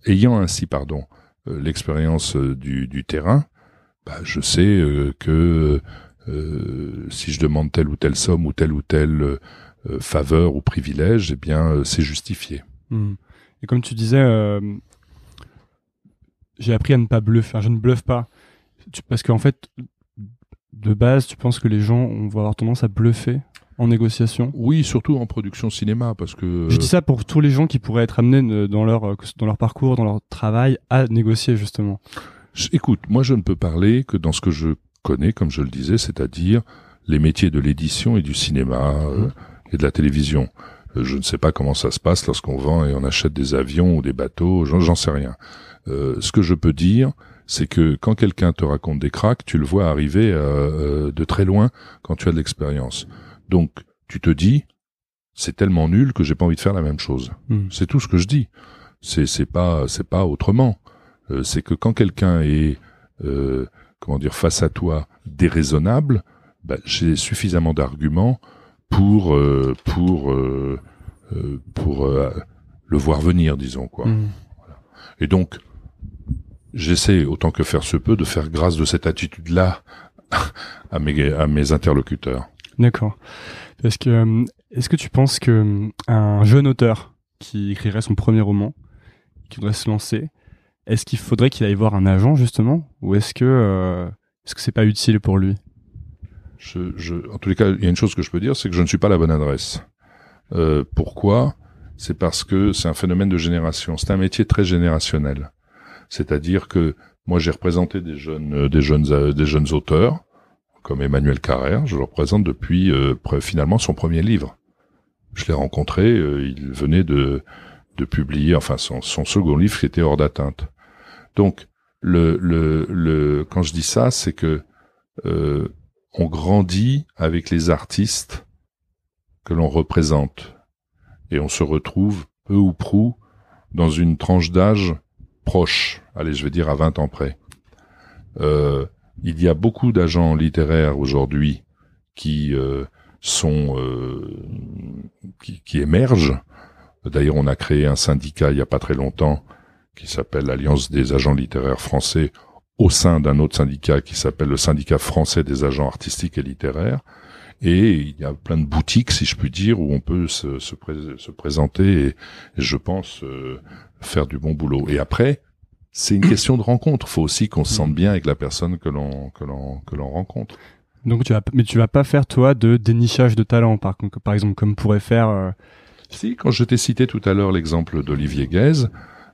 ayant ainsi, pardon, l'expérience du, du, terrain, bah, je sais que si je demande telle ou telle somme ou telle ou telle faveur ou privilège, eh bien, c'est justifié.
Hmm. Et comme tu disais, j'ai appris à ne pas bluffer. Enfin, je ne bluffe pas. parce qu'en fait, de base, tu penses que les gens vont avoir tendance à bluffer en négociation
Oui, surtout en production cinéma, parce que...
Je dis ça pour tous les gens qui pourraient être amenés dans leur, dans leur parcours, dans leur travail, à négocier, justement.
Écoute, moi je ne peux parler que dans ce que je connais, comme je le disais, c'est-à-dire les métiers de l'édition et du cinéma euh, mmh. et de la télévision. Euh, je ne sais pas comment ça se passe lorsqu'on vend et on achète des avions ou des bateaux, j'en sais rien. Euh, ce que je peux dire, c'est que quand quelqu'un te raconte des cracks, tu le vois arriver euh, euh, de très loin quand tu as de l'expérience. Donc, tu te dis, c'est tellement nul que j'ai pas envie de faire la même chose. Hmm. C'est tout ce que je dis. C'est c'est pas c'est pas autrement. c'est que quand quelqu'un est comment dire face à toi déraisonnable, bah, j'ai suffisamment d'arguments pour pour pour le voir venir, disons quoi. Hmm. Et donc j'essaie autant que faire se peut de faire grâce de cette attitude-là à mes, à mes interlocuteurs.
D'accord. Que euh, est-ce que tu penses que euh, un jeune auteur qui écrirait son premier roman, qui voudrait se lancer, est-ce qu'il faudrait qu'il aille voir un agent justement, ou est-ce que euh, est-ce que c'est pas utile pour lui?
En tous les cas, il y a une chose que je peux dire, c'est que je ne suis pas la bonne adresse. Pourquoi? C'est parce que c'est un phénomène de génération. C'est un métier très générationnel. C'est-à-dire que moi j'ai représenté des jeunes, des jeunes, des jeunes auteurs comme Emmanuel Carrère. Je le représente depuis euh, finalement son premier livre. Je l'ai rencontré, il venait de de publier, enfin son, son second livre qui était hors d'atteinte. Donc le, le, le, quand je dis ça, c'est que on grandit avec les artistes que l'on représente et on se retrouve peu ou prou dans une tranche d'âge proche, allez, je vais dire à 20 ans près. Euh, il y a beaucoup d'agents littéraires aujourd'hui qui euh, sont qui, qui émergent. D'ailleurs, on a créé un syndicat il y a pas très longtemps qui s'appelle l'Alliance des agents littéraires français au sein d'un autre syndicat qui s'appelle le syndicat français des agents artistiques et littéraires. Et il y a plein de boutiques, si je puis dire, où on peut se, se, se présenter et, je pense euh, faire du bon boulot. Et après, c'est une question de rencontre. Il faut aussi qu'on se sente bien avec la personne que l'on que l'on que l'on rencontre.
Donc tu vas, mais tu vas pas faire toi de dénichage de talent, par, par exemple, comme pourrait faire. Euh...
Si, quand je t'ai cité tout à l'heure l'exemple d'Olivier Guèze,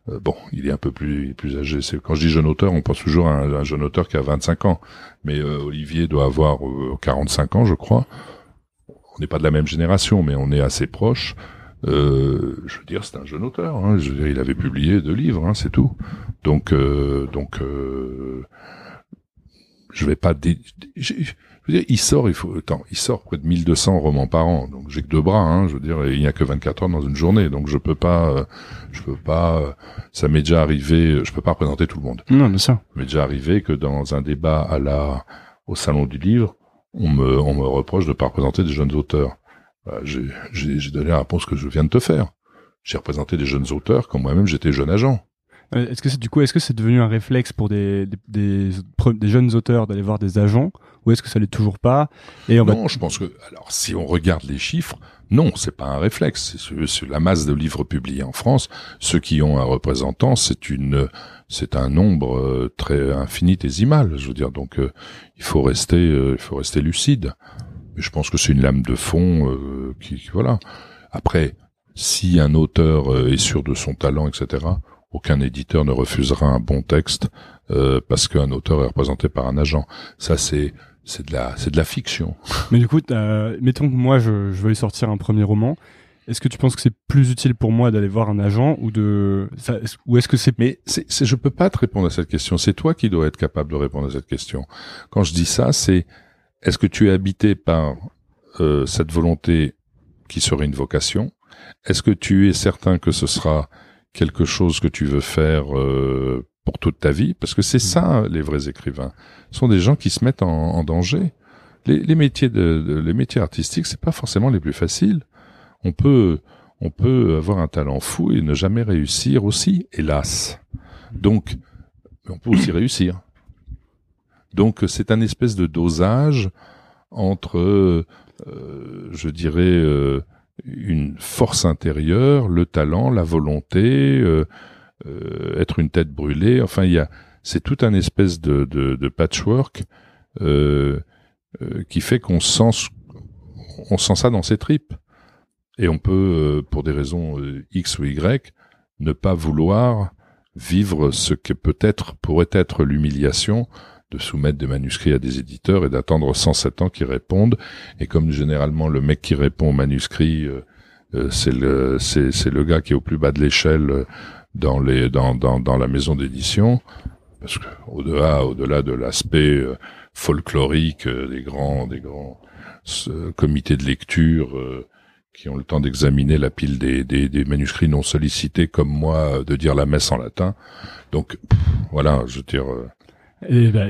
euh, bon, il est un peu plus plus âgé. C'est quand je dis jeune auteur, on pense toujours à un, jeune auteur qui a 25 ans, mais euh, Olivier doit avoir 45 euh, ans, je crois. On n'est pas de la même génération, mais on est assez proches. Je veux dire, c'est un jeune auteur. Hein. Je veux dire, il avait publié deux livres, hein, c'est tout. Donc, donc, je vais pas. Dé il sort, il faut, attends, il sort près de 1200 romans par an. Donc j'ai que deux bras, hein, je veux dire, il n'y a que 24 heures dans une journée. Donc je peux pas, euh, je peux pas, euh, ça m'est déjà arrivé, je peux pas représenter tout le monde.
Non, mais ça.
Ça m'est déjà arrivé que dans un débat à la, au salon du livre, on me, on me reproche de pas représenter des jeunes auteurs. Bah, j'ai, donné la réponse que je viens de te faire. J'ai représenté des jeunes auteurs quand moi-même j'étais jeune agent.
Euh, est-ce que c'est du coup, est-ce que c'est devenu un réflexe pour des, des, des, jeunes auteurs d'aller voir des agents, ou est-ce que ça l'est toujours pas
Et on Non, je pense que alors si on regarde les chiffres, non, c'est pas un réflexe. C'est la masse de livres publiés en France. Ceux qui ont un représentant, c'est une, c'est un nombre euh, très infinitésimal. Je veux dire, donc euh, il faut rester, il faut rester lucide. Mais je pense que c'est une lame de fond qui, qui, voilà. Après, si un auteur est sûr de son talent, etc aucun éditeur ne refusera un bon texte euh, parce qu'un auteur est représenté par un agent. Ça, c'est c'est de la c'est de la fiction.
Mais du coup, mettons que moi je, je veux sortir un premier roman. Est-ce que tu penses que c'est plus utile pour moi d'aller voir un agent ou de ça, ou est-ce que c'est
mais c'est, c'est je peux pas te répondre à cette question. C'est toi qui dois être capable de répondre à cette question. Quand je dis ça, c'est est-ce que tu es habité par euh, cette volonté qui serait une vocation? Est-ce que tu es certain que ce sera quelque chose que tu veux faire euh, pour toute ta vie, parce que c'est mm. ça les vrais écrivains. Ce sont des gens qui se mettent en, danger. Les, métiers de, les métiers artistiques, c'est pas forcément les plus faciles. On peut on peut avoir un talent fou et ne jamais réussir aussi, hélas. Donc on peut aussi réussir. Donc c'est un espèce de dosage entre, euh, je dirais, euh, une force intérieure, le talent, la volonté, euh, euh, être une tête brûlée. Enfin, il y a, c'est tout un espèce de, de, de patchwork euh, euh qui fait qu'on sent, on sent ça dans ses tripes. Et on peut, pour des raisons X ou Y, ne pas vouloir vivre ce que peut-être pourrait être l'humiliation de soumettre des manuscrits à des éditeurs et d'attendre 107 ans qu'ils répondent. Et comme généralement le mec qui répond au manuscrit, euh, euh, c'est le le gars qui est au plus bas de l'échelle euh, dans dans dans dans la maison d'édition, parce que au-delà au-delà de l'aspect folklorique des grands des grands comités de lecture qui ont le temps d'examiner la pile des, des, des, manuscrits non sollicités comme moi, de dire la messe en latin. Donc voilà, je veux dire,
et bah,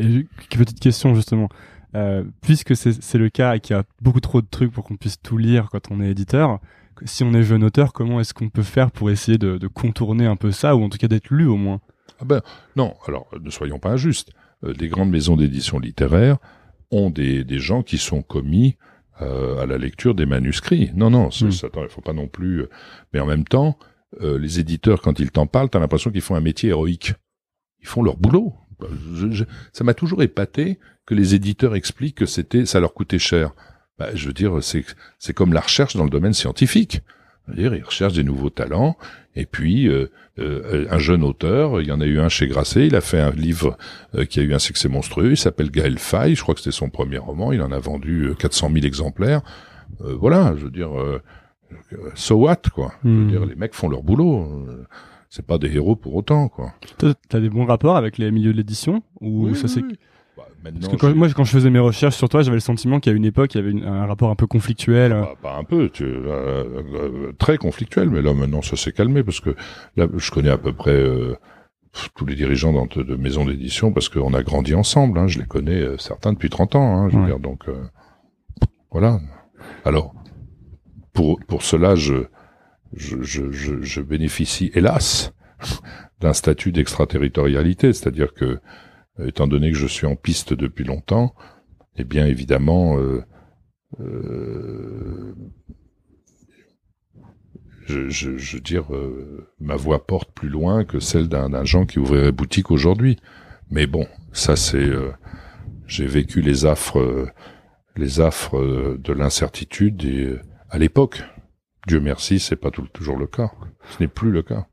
petite question justement. Euh, puisque c'est le cas et qu'il y a beaucoup trop de trucs pour qu'on puisse tout lire quand on est éditeur, si on est jeune auteur, comment est-ce qu'on peut faire pour essayer de, de, contourner un peu ça, ou en tout cas d'être lu au moins?
Ah ben non, alors ne soyons pas injustes. Euh, des grandes maisons d'édition littéraire ont des, des gens qui sont commis euh, à la lecture des manuscrits. Non, non, hmm. il faut pas non plus. Euh, mais en même temps, les éditeurs, quand ils t'en parlent, t'as l'impression qu'ils font un métier héroïque. Ils font leur boulot. Je, ça m'a toujours épaté que les éditeurs expliquent que c'était, ça leur coûtait cher. Bah, je veux dire, c'est, c'est comme la recherche dans le domaine scientifique. dire, ils recherchent des nouveaux talents. Et puis, euh, euh, un jeune auteur, il y en a eu un chez Grasset, il a fait un livre euh, qui a eu un succès monstrueux, il s'appelle Gaël Faye, je crois que c'était son premier roman, il en a vendu 400 000 exemplaires. voilà, je veux dire, so what, quoi. Je veux hmm. dire, les mecs font leur boulot c'est pas des héros pour autant, quoi.
T'as des bons rapports avec les milieux de l'édition ou ça c'est bah, Parce que quand, moi, quand je faisais mes recherches sur toi, j'avais le sentiment qu'à une époque, il y avait un rapport un peu conflictuel.
Bah, pas un peu, tu, euh, euh, très conflictuel, mais là maintenant ça s'est calmé parce que là, je connais à peu près euh, tous les dirigeants de, de maisons d'édition parce qu'on a grandi ensemble. Hein, je les connais certains depuis 30 ans. Hein, je veux dire, donc voilà. Alors, pour, pour cela, je, je, bénéficie, hélas, d'un statut d'extraterritorialité, c'est-à-dire que, étant donné que je suis en piste depuis longtemps, eh bien évidemment, euh, euh, je, veux dire, euh, ma voix porte plus loin que celle d'un gens qui ouvrirait boutique aujourd'hui. Mais bon, ça c'est, euh, j'ai vécu les affres, les affres de l'incertitude à l'époque. Dieu merci, c'est pas toujours le cas. Ce n'est plus le cas.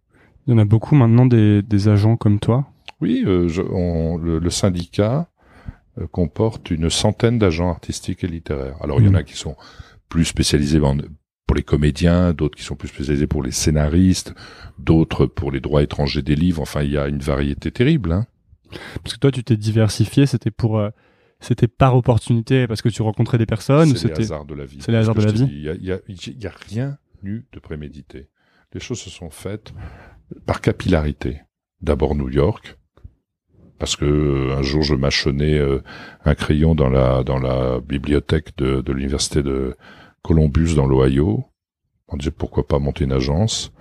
Il y en a beaucoup maintenant des, des agents comme toi.
Oui, euh, je, on, le, le, syndicat euh, comporte une centaine d'agents artistiques et littéraires. Alors il y en a mmh. qui sont plus spécialisés pour les comédiens, d'autres qui sont plus spécialisés pour les scénaristes, d'autres pour les droits étrangers des livres. Enfin, il y a une variété terrible. Hein.
Parce que toi, tu t'es diversifié, c'était pour, euh, c'était par opportunité, parce que tu rencontrais des personnes.
C'est le hasard de la vie.
C'est le hasard de la vie.
Il y a, a, y a, rien de prémédité. Les choses se sont faites par capillarité. D'abord New York, parce que euh, un jour je mâchonnais euh, un crayon dans la dans la bibliothèque de, de l'université de Columbus dans l'Ohio. On disait pourquoi pas monter une agence?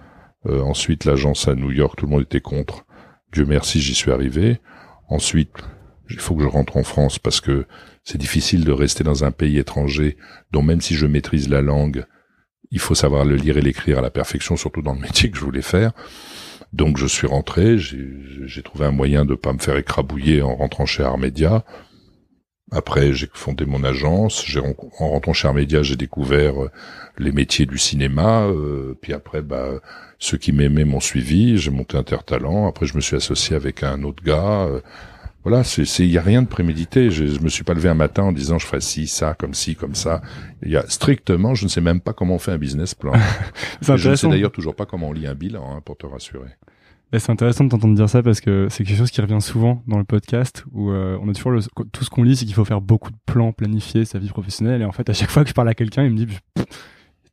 Euh, ensuite l'agence à New York, tout le monde était contre. Dieu merci, j'y suis arrivé. Ensuite, il faut que je rentre en France parce que c'est difficile de rester dans un pays étranger dont même si je maîtrise la langue, il faut savoir le lire et l'écrire à la perfection, surtout dans le métier que je voulais faire. Donc je suis rentré, j'ai trouvé un moyen de pas me faire écrabouiller en rentrant chez Armédia. Après, j'ai fondé mon agence. En rentrant chez Armédia, j'ai découvert euh, les métiers du cinéma. Euh, puis après, bah, ceux qui m'aimaient m'ont suivi. J'ai monté Intertalent. Après, je me suis associé avec un autre gars. Euh, voilà, c'est, il y a rien de prémédité. Je, je me suis pas levé un matin en disant je ferai ci, ça, comme ci, comme ça. Il y a strictement, je ne sais même pas comment on fait un business plan. je ne sais d'ailleurs toujours pas comment on lit un bilan, hein, pour te rassurer.
c'est intéressant de t'entendre dire ça parce que c'est quelque chose qui revient souvent dans le podcast où euh, on a toujours le, tout ce qu'on lit, c'est qu'il faut faire beaucoup de plans, planifier sa vie professionnelle. Et en fait, à chaque fois que je parle à quelqu'un, il me dit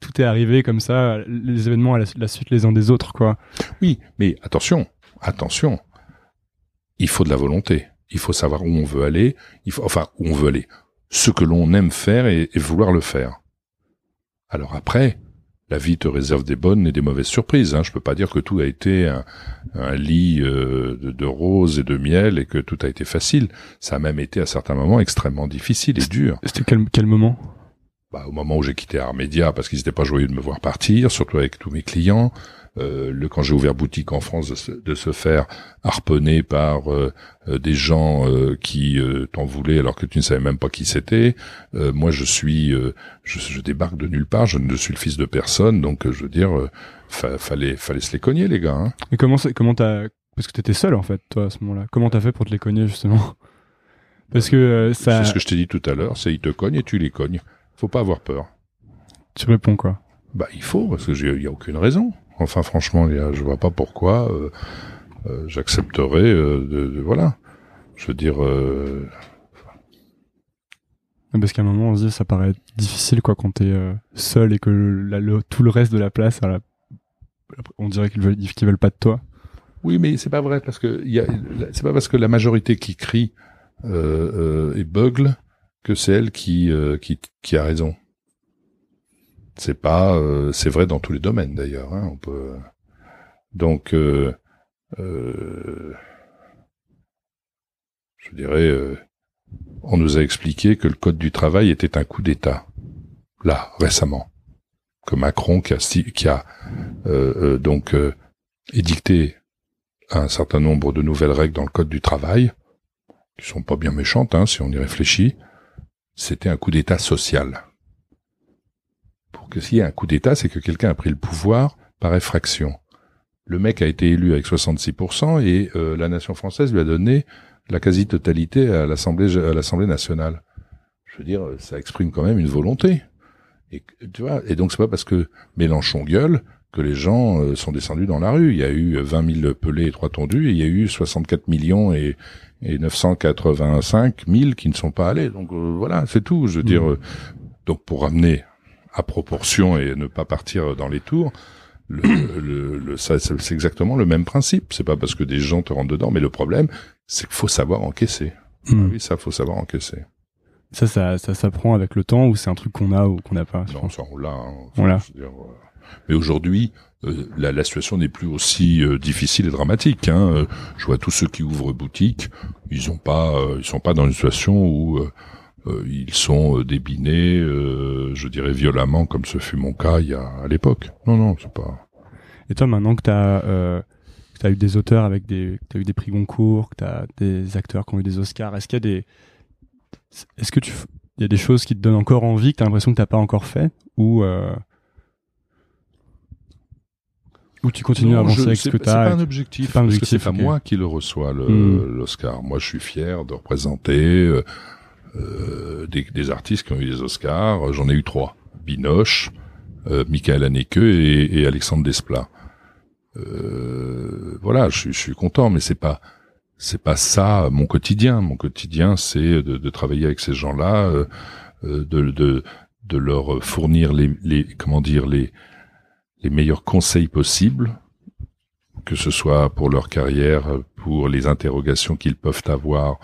tout est arrivé comme ça, les événements à la, la suite les uns des autres, quoi.
Oui, mais attention, attention, il faut de la volonté il faut savoir où on veut aller, il faut, enfin, où on veut aller. Ce que l'on aime faire et, vouloir le faire. Alors après, la vie te réserve des bonnes et des mauvaises surprises. Hein. Je peux pas dire que tout a été un, lit euh, de, roses et de miel et que tout a été facile. Ça a même été à certains moments extrêmement difficile et dur.
C'était quel, quel moment?
Bah, Au moment où j'ai quitté Armédia parce qu'ils n'étaient pas joyeux de me voir partir, surtout avec tous mes clients. Euh, le quand j'ai ouvert boutique en France de se, de se faire harponner par euh, euh, des gens qui t'en voulaient alors que tu ne savais même pas qui c'était. moi, je suis, je, débarque de nulle part. Je ne suis le fils de personne, donc je veux dire, fallait, fallait se les cogner, les gars. Hein.
Et comment, comment t'as, parce que t'étais seul en fait, toi à ce moment-là. Comment t'as fait pour te les cogner justement? Parce que ça.
C'est ce que je t'ai dit tout à l'heure. C'est ils te cognent et tu les cognes. Faut pas avoir peur.
Tu réponds quoi?
Bah il faut parce que il y a aucune raison. Enfin, franchement, je vois pas pourquoi euh, euh, j'accepterais euh, de, voilà. Je veux dire.
Parce qu'à un moment, on se dit, ça paraît difficile quoi quand t'es seul et que tout le reste de la place, on dirait qu'ils veulent, qu'ils veulent pas de toi.
Oui, mais c'est pas vrai parce que c'est pas parce que la majorité qui crie et bugle que c'est elle qui, qui, qui a raison. C'est pas, euh, c'est vrai dans tous les domaines d'ailleurs. Hein, on peut. Donc, euh, euh, je dirais, on nous a expliqué que le code du travail était un coup d'État. Là, récemment, que Macron qui a, qui a donc édicté un certain nombre de nouvelles règles dans le code du travail, qui sont pas bien méchantes, hein, si on y réfléchit, c'était un coup d'État social que s'il y a un coup d'État, c'est que quelqu'un a pris le pouvoir par effraction. Le mec a été élu avec 66% et euh, la nation française lui a donné la quasi-totalité à l'Assemblée à l'Assemblée nationale. Je veux dire, ça exprime quand même une volonté. Et tu vois, et donc c'est pas parce que Mélenchon gueule que les gens euh, sont descendus dans la rue. Il y a eu 20 000 pelés et trois tondus, et il y a eu 64 millions et, et 985 000 qui ne sont pas allés. Donc euh, voilà, c'est tout. Je veux dire, mmh. donc pour ramener à proportion et ne pas partir dans les tours. Le, le, ça, c'est exactement le même principe. C'est pas parce que des gens te rentrent dedans, mais le problème, c'est qu'il faut savoir encaisser. Hmm. Ah oui, ça, faut savoir encaisser.
Ça, ça, ça s'apprend avec le temps ou c'est un truc qu'on a ou qu'on n'a pas
Non, ça on l'a. hein.
On l'a.
dire, euh, Mais aujourd'hui, euh, la, la situation n'est plus aussi euh, difficile et dramatique. Hein. Je vois tous ceux qui ouvrent boutique, ils ont pas, euh, ils sont pas dans une situation où ils sont euh, débinés, euh, je dirais violemment, comme ce fut mon cas il y a à l'époque. Non, non, c'est pas.
Et toi, maintenant que tu as, euh, que t'as eu des auteurs avec des, que t'as eu des prix Goncourt, que tu as des acteurs qui ont eu des Oscars, est-ce qu'il y a des, est-ce que tu, il y a des choses qui te donnent encore envie, que tu as l'impression que t'as pas encore fait, ou euh, ou tu continues à avancer
je-
avec ce
c'est
que
c'est
tu as
pas un objectif.
c'est pas un
parce que c'est pas moi qui le reçois
Hmm.
l'Oscar. Moi, je suis fier de représenter euh, euh, des, des artistes qui ont eu des Oscars. J'en ai eu trois Binoche, euh, Michael Haneke et, et Alexandre Desplat. Euh, voilà, je, suis- je suis content, mais c'est pas c'est pas ça mon quotidien. Mon quotidien, c'est de, de travailler avec ces gens-là, euh, euh, de, de de leur fournir les, les comment dire les les meilleurs conseils possibles, que ce soit pour leur carrière, pour les interrogations qu'ils peuvent avoir,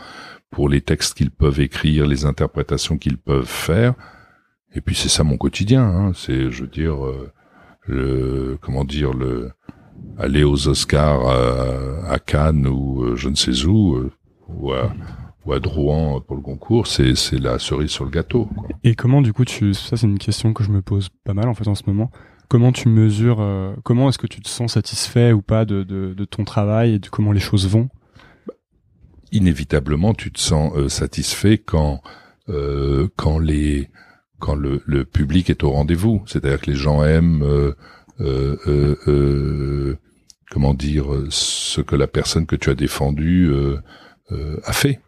pour les textes qu'ils peuvent écrire, les interprétations qu'ils peuvent faire. Et puis c'est ça mon quotidien. Hein. C'est, je veux dire, euh, le comment dire le aller aux Oscars à, Cannes ou euh, je ne sais où euh, ou à ou à Drouan pour le concours, c'est c'est la cerise sur le gâteau. quoi.
Et comment du coup tu ça c'est une question que je me pose pas mal en fait en ce moment. Comment tu mesures comment est-ce que tu te sens satisfait ou pas de, de, de ton travail et de comment les choses vont?
Inévitablement tu te sens euh, satisfait quand euh, quand le, public est au rendez-vous. C'est-à-dire que les gens aiment euh, comment dire ce que la personne que tu as défendue a fait.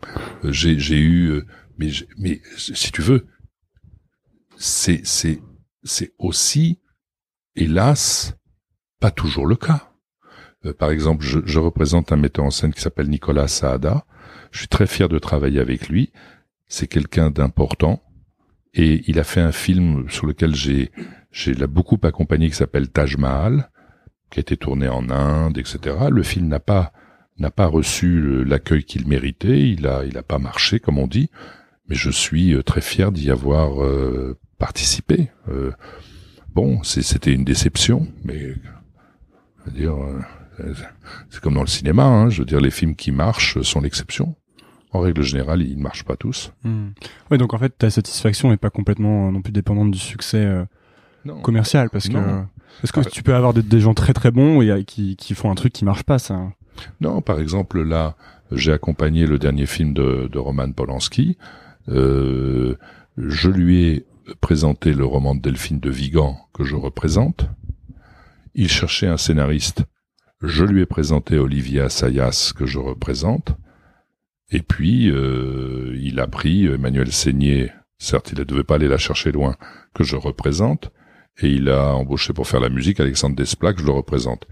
J'ai eu mais si tu veux c'est aussi hélas pas toujours le cas euh, par exemple, je, je représente un metteur en scène qui s'appelle Nicolas Saada. Je suis très fier de travailler avec lui. C'est quelqu'un d'important et il a fait un film sur lequel j'ai j'ai beaucoup accompagné qui s'appelle Taj Mahal, qui a été tourné en Inde, etc. Le film n'a pas n'a pas reçu l'accueil qu'il méritait. Il a il a pas marché comme on dit, mais je suis euh, très fier d'y avoir euh, participé. Euh, bon, c'était une déception, mais dire. euh, c'est comme dans le cinéma, hein, je veux dire, les films qui marchent sont l'exception. En règle générale, ils ne marchent pas tous.
Ouais donc en fait ta satisfaction est pas complètement euh, non plus dépendante du succès euh, commercial parce que
Non.
parce que
Ah,
tu peux avoir des, des gens très très bons et euh, qui, qui font un truc qui marche pas ça.
Non, par exemple, là, j'ai accompagné le dernier film de, de Roman Polanski. Euh, je lui ai présenté le roman de Delphine de Vigan que je représente. Il cherchait un scénariste. Je lui ai présenté Olivier Assayas que je représente. Et puis, euh, il a pris Emmanuel Seigné, certes, il ne devait pas aller la chercher loin, que je représente. Et il a embauché pour faire la musique Alexandre Desplat que je le représente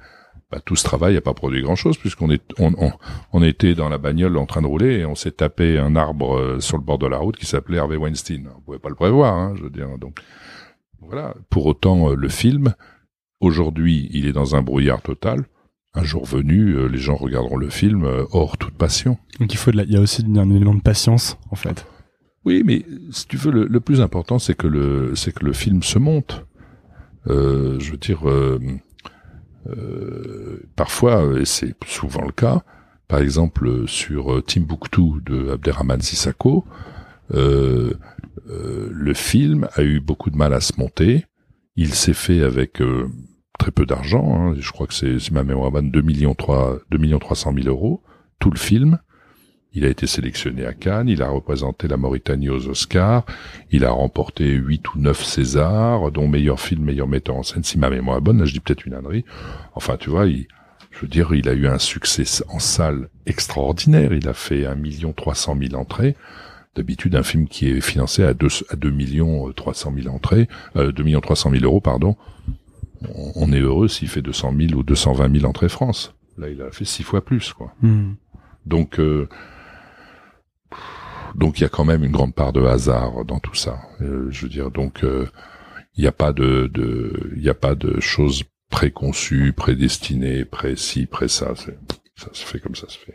bah, tout ce travail n'a pas produit grand-chose puisqu'on était dans la bagnole en train de rouler et on s'est tapé un arbre euh, sur le bord de la route qui s'appelait Harvey Weinstein. On pouvait pas le prévoir, hein, je veux dire. Donc voilà. Pour autant, euh, le film aujourd'hui, il est dans un brouillard total. Un jour venu, euh, les gens regarderont le film euh, hors toute passion.
Donc il faut de la, il y a aussi un élément de patience en fait.
Oui, mais si tu veux, le, le plus important, c'est que le, c'est que le film se monte. Euh, je veux dire, euh, euh, parfois, et c'est souvent le cas, par exemple sur euh, Timbuktu de Abderrahman Sissako, euh, euh, le film a eu beaucoup de mal à se monter. Il s'est fait avec euh, très peu d'argent. hein. Je crois que c'est, si ma mémoire bonne, 2 millions 3, 2 millions 300 000 euros. Tout le film. Il a été sélectionné à Cannes, il a représenté la Mauritanie aux Oscars, il a remporté huit ou neuf Césars, dont meilleur film, meilleur metteur en scène, si ma mémoire est bonne, là je dis peut-être une ânerie. Enfin, tu vois, il, je veux dire, il a eu un succès en salle extraordinaire, il a fait un million trois cent mille entrées. D'habitude, un film qui est financé à deux, à deux millions trois cent mille entrées, euh, 2 millions 300 000 euros, pardon, on, est heureux s'il fait 200 000 ou 220 000 entrées France. Là, il a fait six fois plus, quoi.
Hmm.
Donc, euh, donc il y a quand même une grande part de hasard dans tout ça. Euh, je veux dire, donc euh, il n'y a pas de, de, il n'y a pas de choses préconçues, prédestinées, précis, pré ça. Ça se fait comme ça se fait.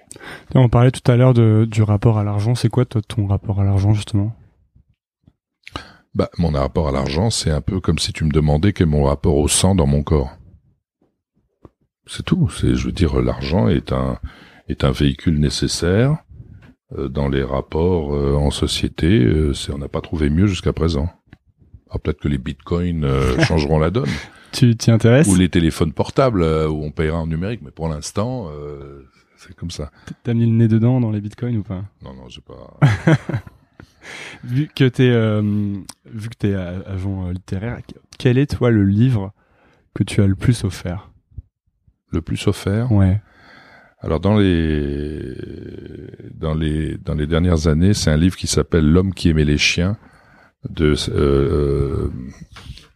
On parlait tout à l'heure de, du rapport à l'argent. C'est quoi toi ton rapport à l'argent justement?
Bah, mon rapport à l'argent, c'est un peu comme si tu me demandais quel est mon rapport au sang dans mon corps. C'est tout. C'est, je veux dire, l'argent est un est un véhicule nécessaire euh, dans les rapports euh, en société. Euh, c'est, on n'a pas trouvé mieux jusqu'à présent. Alors peut-être que les bitcoins changeront la donne.
Tu t'y intéresses
Ou les téléphones portables où on payera en numérique, mais pour l'instant, c'est comme ça.
T'as mis le nez dedans dans les bitcoins ou pas?
Non, non, j'ai pas.
vu que t'es euh, vu que t'es agent littéraire, quel est toi le livre que tu as le plus offert?
Le plus offert?
Ouais.
Alors dans les dans les dans les dernières années, c'est un livre qui s'appelle L'homme qui aimait les chiens de euh, euh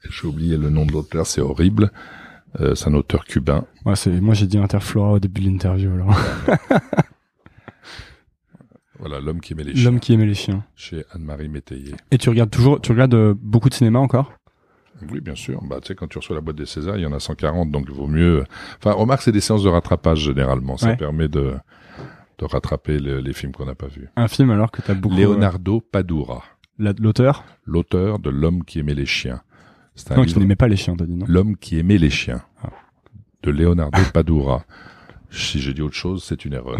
j'ai oublié le nom de l'auteur, c'est horrible. Euh, c'est un auteur cubain.
Ouais, c'est moi j'ai dit Interflora au début de l'interview alors.
Voilà, l'homme qui aimait les chiens.
L'homme qui aimait les chiens.
Chez Anne-Marie Métayer.
Et tu regardes toujours, tu regardes euh, beaucoup de cinéma encore?
Oui, bien sûr. Bah, tu sais, quand tu reçois la boîte des Césars, il y en a 140, donc il vaut mieux. Enfin, remarque, c'est des séances de rattrapage généralement. Ça permet de de rattraper les films qu'on n'a pas vus.
Un film alors que tu as beaucoup.
Leonardo Padura.
L'auteur?
L'auteur de L'homme qui aimait les chiens.
Un non, qui n'aimait pas les chiens, t'as dit non?
L'homme qui aimait les chiens. Ah. De Leonardo Padura. Si j'ai dit autre chose, c'est une erreur.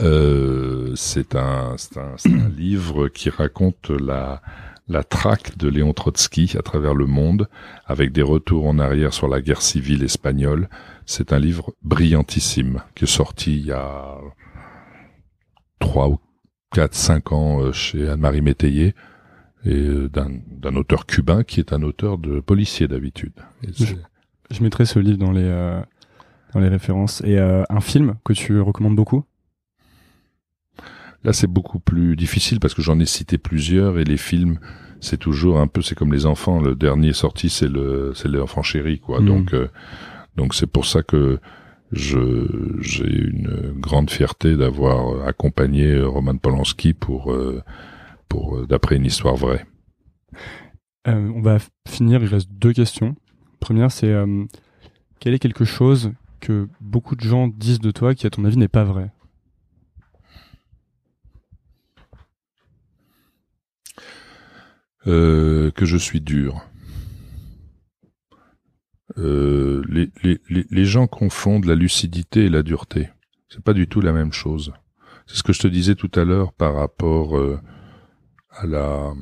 euh, c'est un, un, un livre qui raconte la, la traque de Léon Trotsky à travers le monde, avec des retours en arrière sur la guerre civile espagnole. C'est un livre brillantissime qui est sorti il y a trois ou quatre, cinq ans euh, chez Anne-Marie Métayer et euh, d'un auteur cubain qui est un auteur de policier d'habitude.
Je, je, mettrai ce livre dans les euh, dans les références. Et euh, un film que tu recommandes beaucoup?
Là, c'est beaucoup plus difficile parce que j'en ai cité plusieurs et les films, c'est toujours un peu, c'est comme les enfants. Le dernier sorti, c'est le, c'est l'enfant chéri, quoi. Mm. Donc, euh, donc c'est pour ça que je, j'ai une grande fierté d'avoir accompagné Roman Polanski pour, euh, pour, d'après une histoire vraie.
on va finir. Il reste deux questions. Première, c'est quel est quelque chose beaucoup de gens disent de toi qui, à ton avis, n'est pas vrai
euh, Que je suis dur. Euh, les, gens confondent la lucidité et la dureté. C'est pas du tout la même chose. C'est ce que je te disais tout à l'heure par rapport euh, à la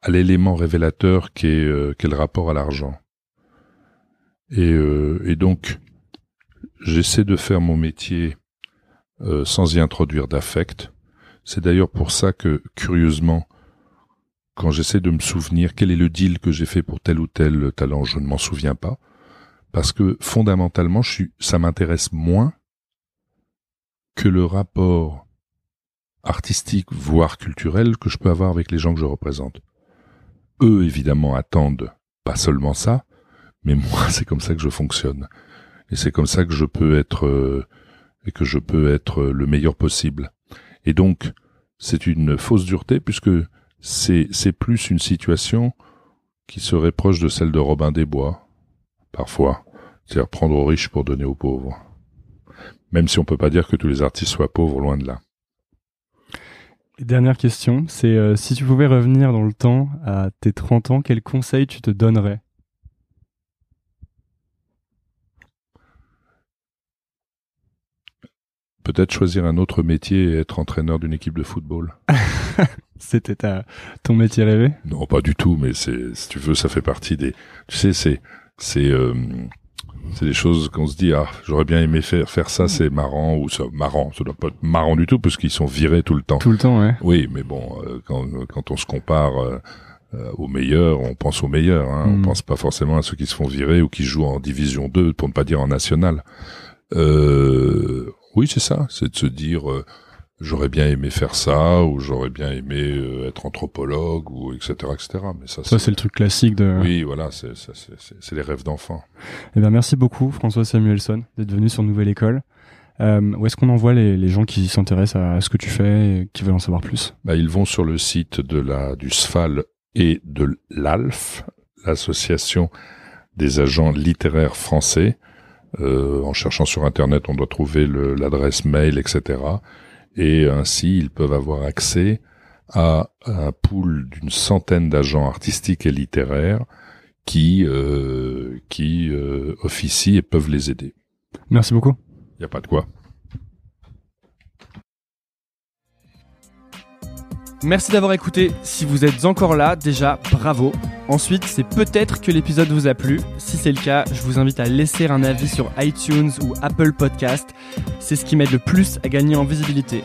à l'élément révélateur qu'est le rapport à l'argent. Et, euh, et donc, j'essaie de faire mon métier euh, sans y introduire d'affect. C'est d'ailleurs pour ça que, curieusement, quand j'essaie de me souvenir quel est le deal que j'ai fait pour tel ou tel talent, je ne m'en souviens pas, parce que fondamentalement, je ça m'intéresse moins que le rapport artistique, voire culturel, que je peux avoir avec les gens que je représente. Eux, évidemment, attendent pas seulement ça, mais moi c'est comme ça que je fonctionne et c'est comme ça que je peux être euh, et que je peux être le meilleur possible. Et donc c'est une fausse dureté puisque c'est c'est plus une situation qui serait proche de celle de Robin des Bois parfois, c'est-à-dire prendre aux riches pour donner aux pauvres. Même si on peut pas dire que tous les artistes soient pauvres, loin de là.
dernière question, c'est euh, si tu pouvais revenir dans le temps à tes 30 ans, quel conseil tu te donnerais?
Peut-être choisir un autre métier et être entraîneur d'une équipe de football.
C'était ton métier rêvé?
Non, pas du tout, mais c'est, si tu veux, ça fait partie des. Tu sais, c'est, c'est, euh, c'est des choses qu'on se dit ah j'aurais bien aimé faire faire ça, c'est marrant ou ça marrant, ça doit pas être marrant du tout parce qu'ils sont virés tout le temps.
Tout le temps, ouais.
Oui, mais bon, euh, quand quand on se compare. Euh, aux meilleurs, on pense aux meilleurs. Hein. On mm. pense pas forcément à ceux qui se font virer ou qui jouent en division 2, pour ne pas dire en national. Euh, oui, c'est ça. C'est de se dire, euh, j'aurais bien aimé faire ça, ou j'aurais bien aimé euh, être anthropologue, ou etc., etc.
Mais ça, ça c'est le truc classique de.
Oui, voilà, c'est les rêves d'enfant.
Eh bien, merci beaucoup, François Samuelson, d'être venu sur Nouvelle École. Euh, où est-ce qu'on envoie les, les, gens qui s'intéressent à, ce que tu fais et qui veulent en savoir plus?
Bah, Ils vont sur le site de la du SFAL et de l'ALF, l'association des agents littéraires français. Euh, en cherchant sur Internet, on doit trouver l'adresse mail, etc. Et ainsi, ils peuvent avoir accès à un pool d'une centaine d'agents artistiques et littéraires qui euh, qui euh, officient et peuvent les aider.
Merci beaucoup.
Il n'y a pas de quoi.
Merci d'avoir écouté. Si vous êtes encore là, déjà, bravo. Ensuite, c'est peut-être que l'épisode vous a plu. Si c'est le cas, je vous invite à laisser un avis sur iTunes ou Apple Podcast. C'est ce qui m'aide le plus à gagner en visibilité.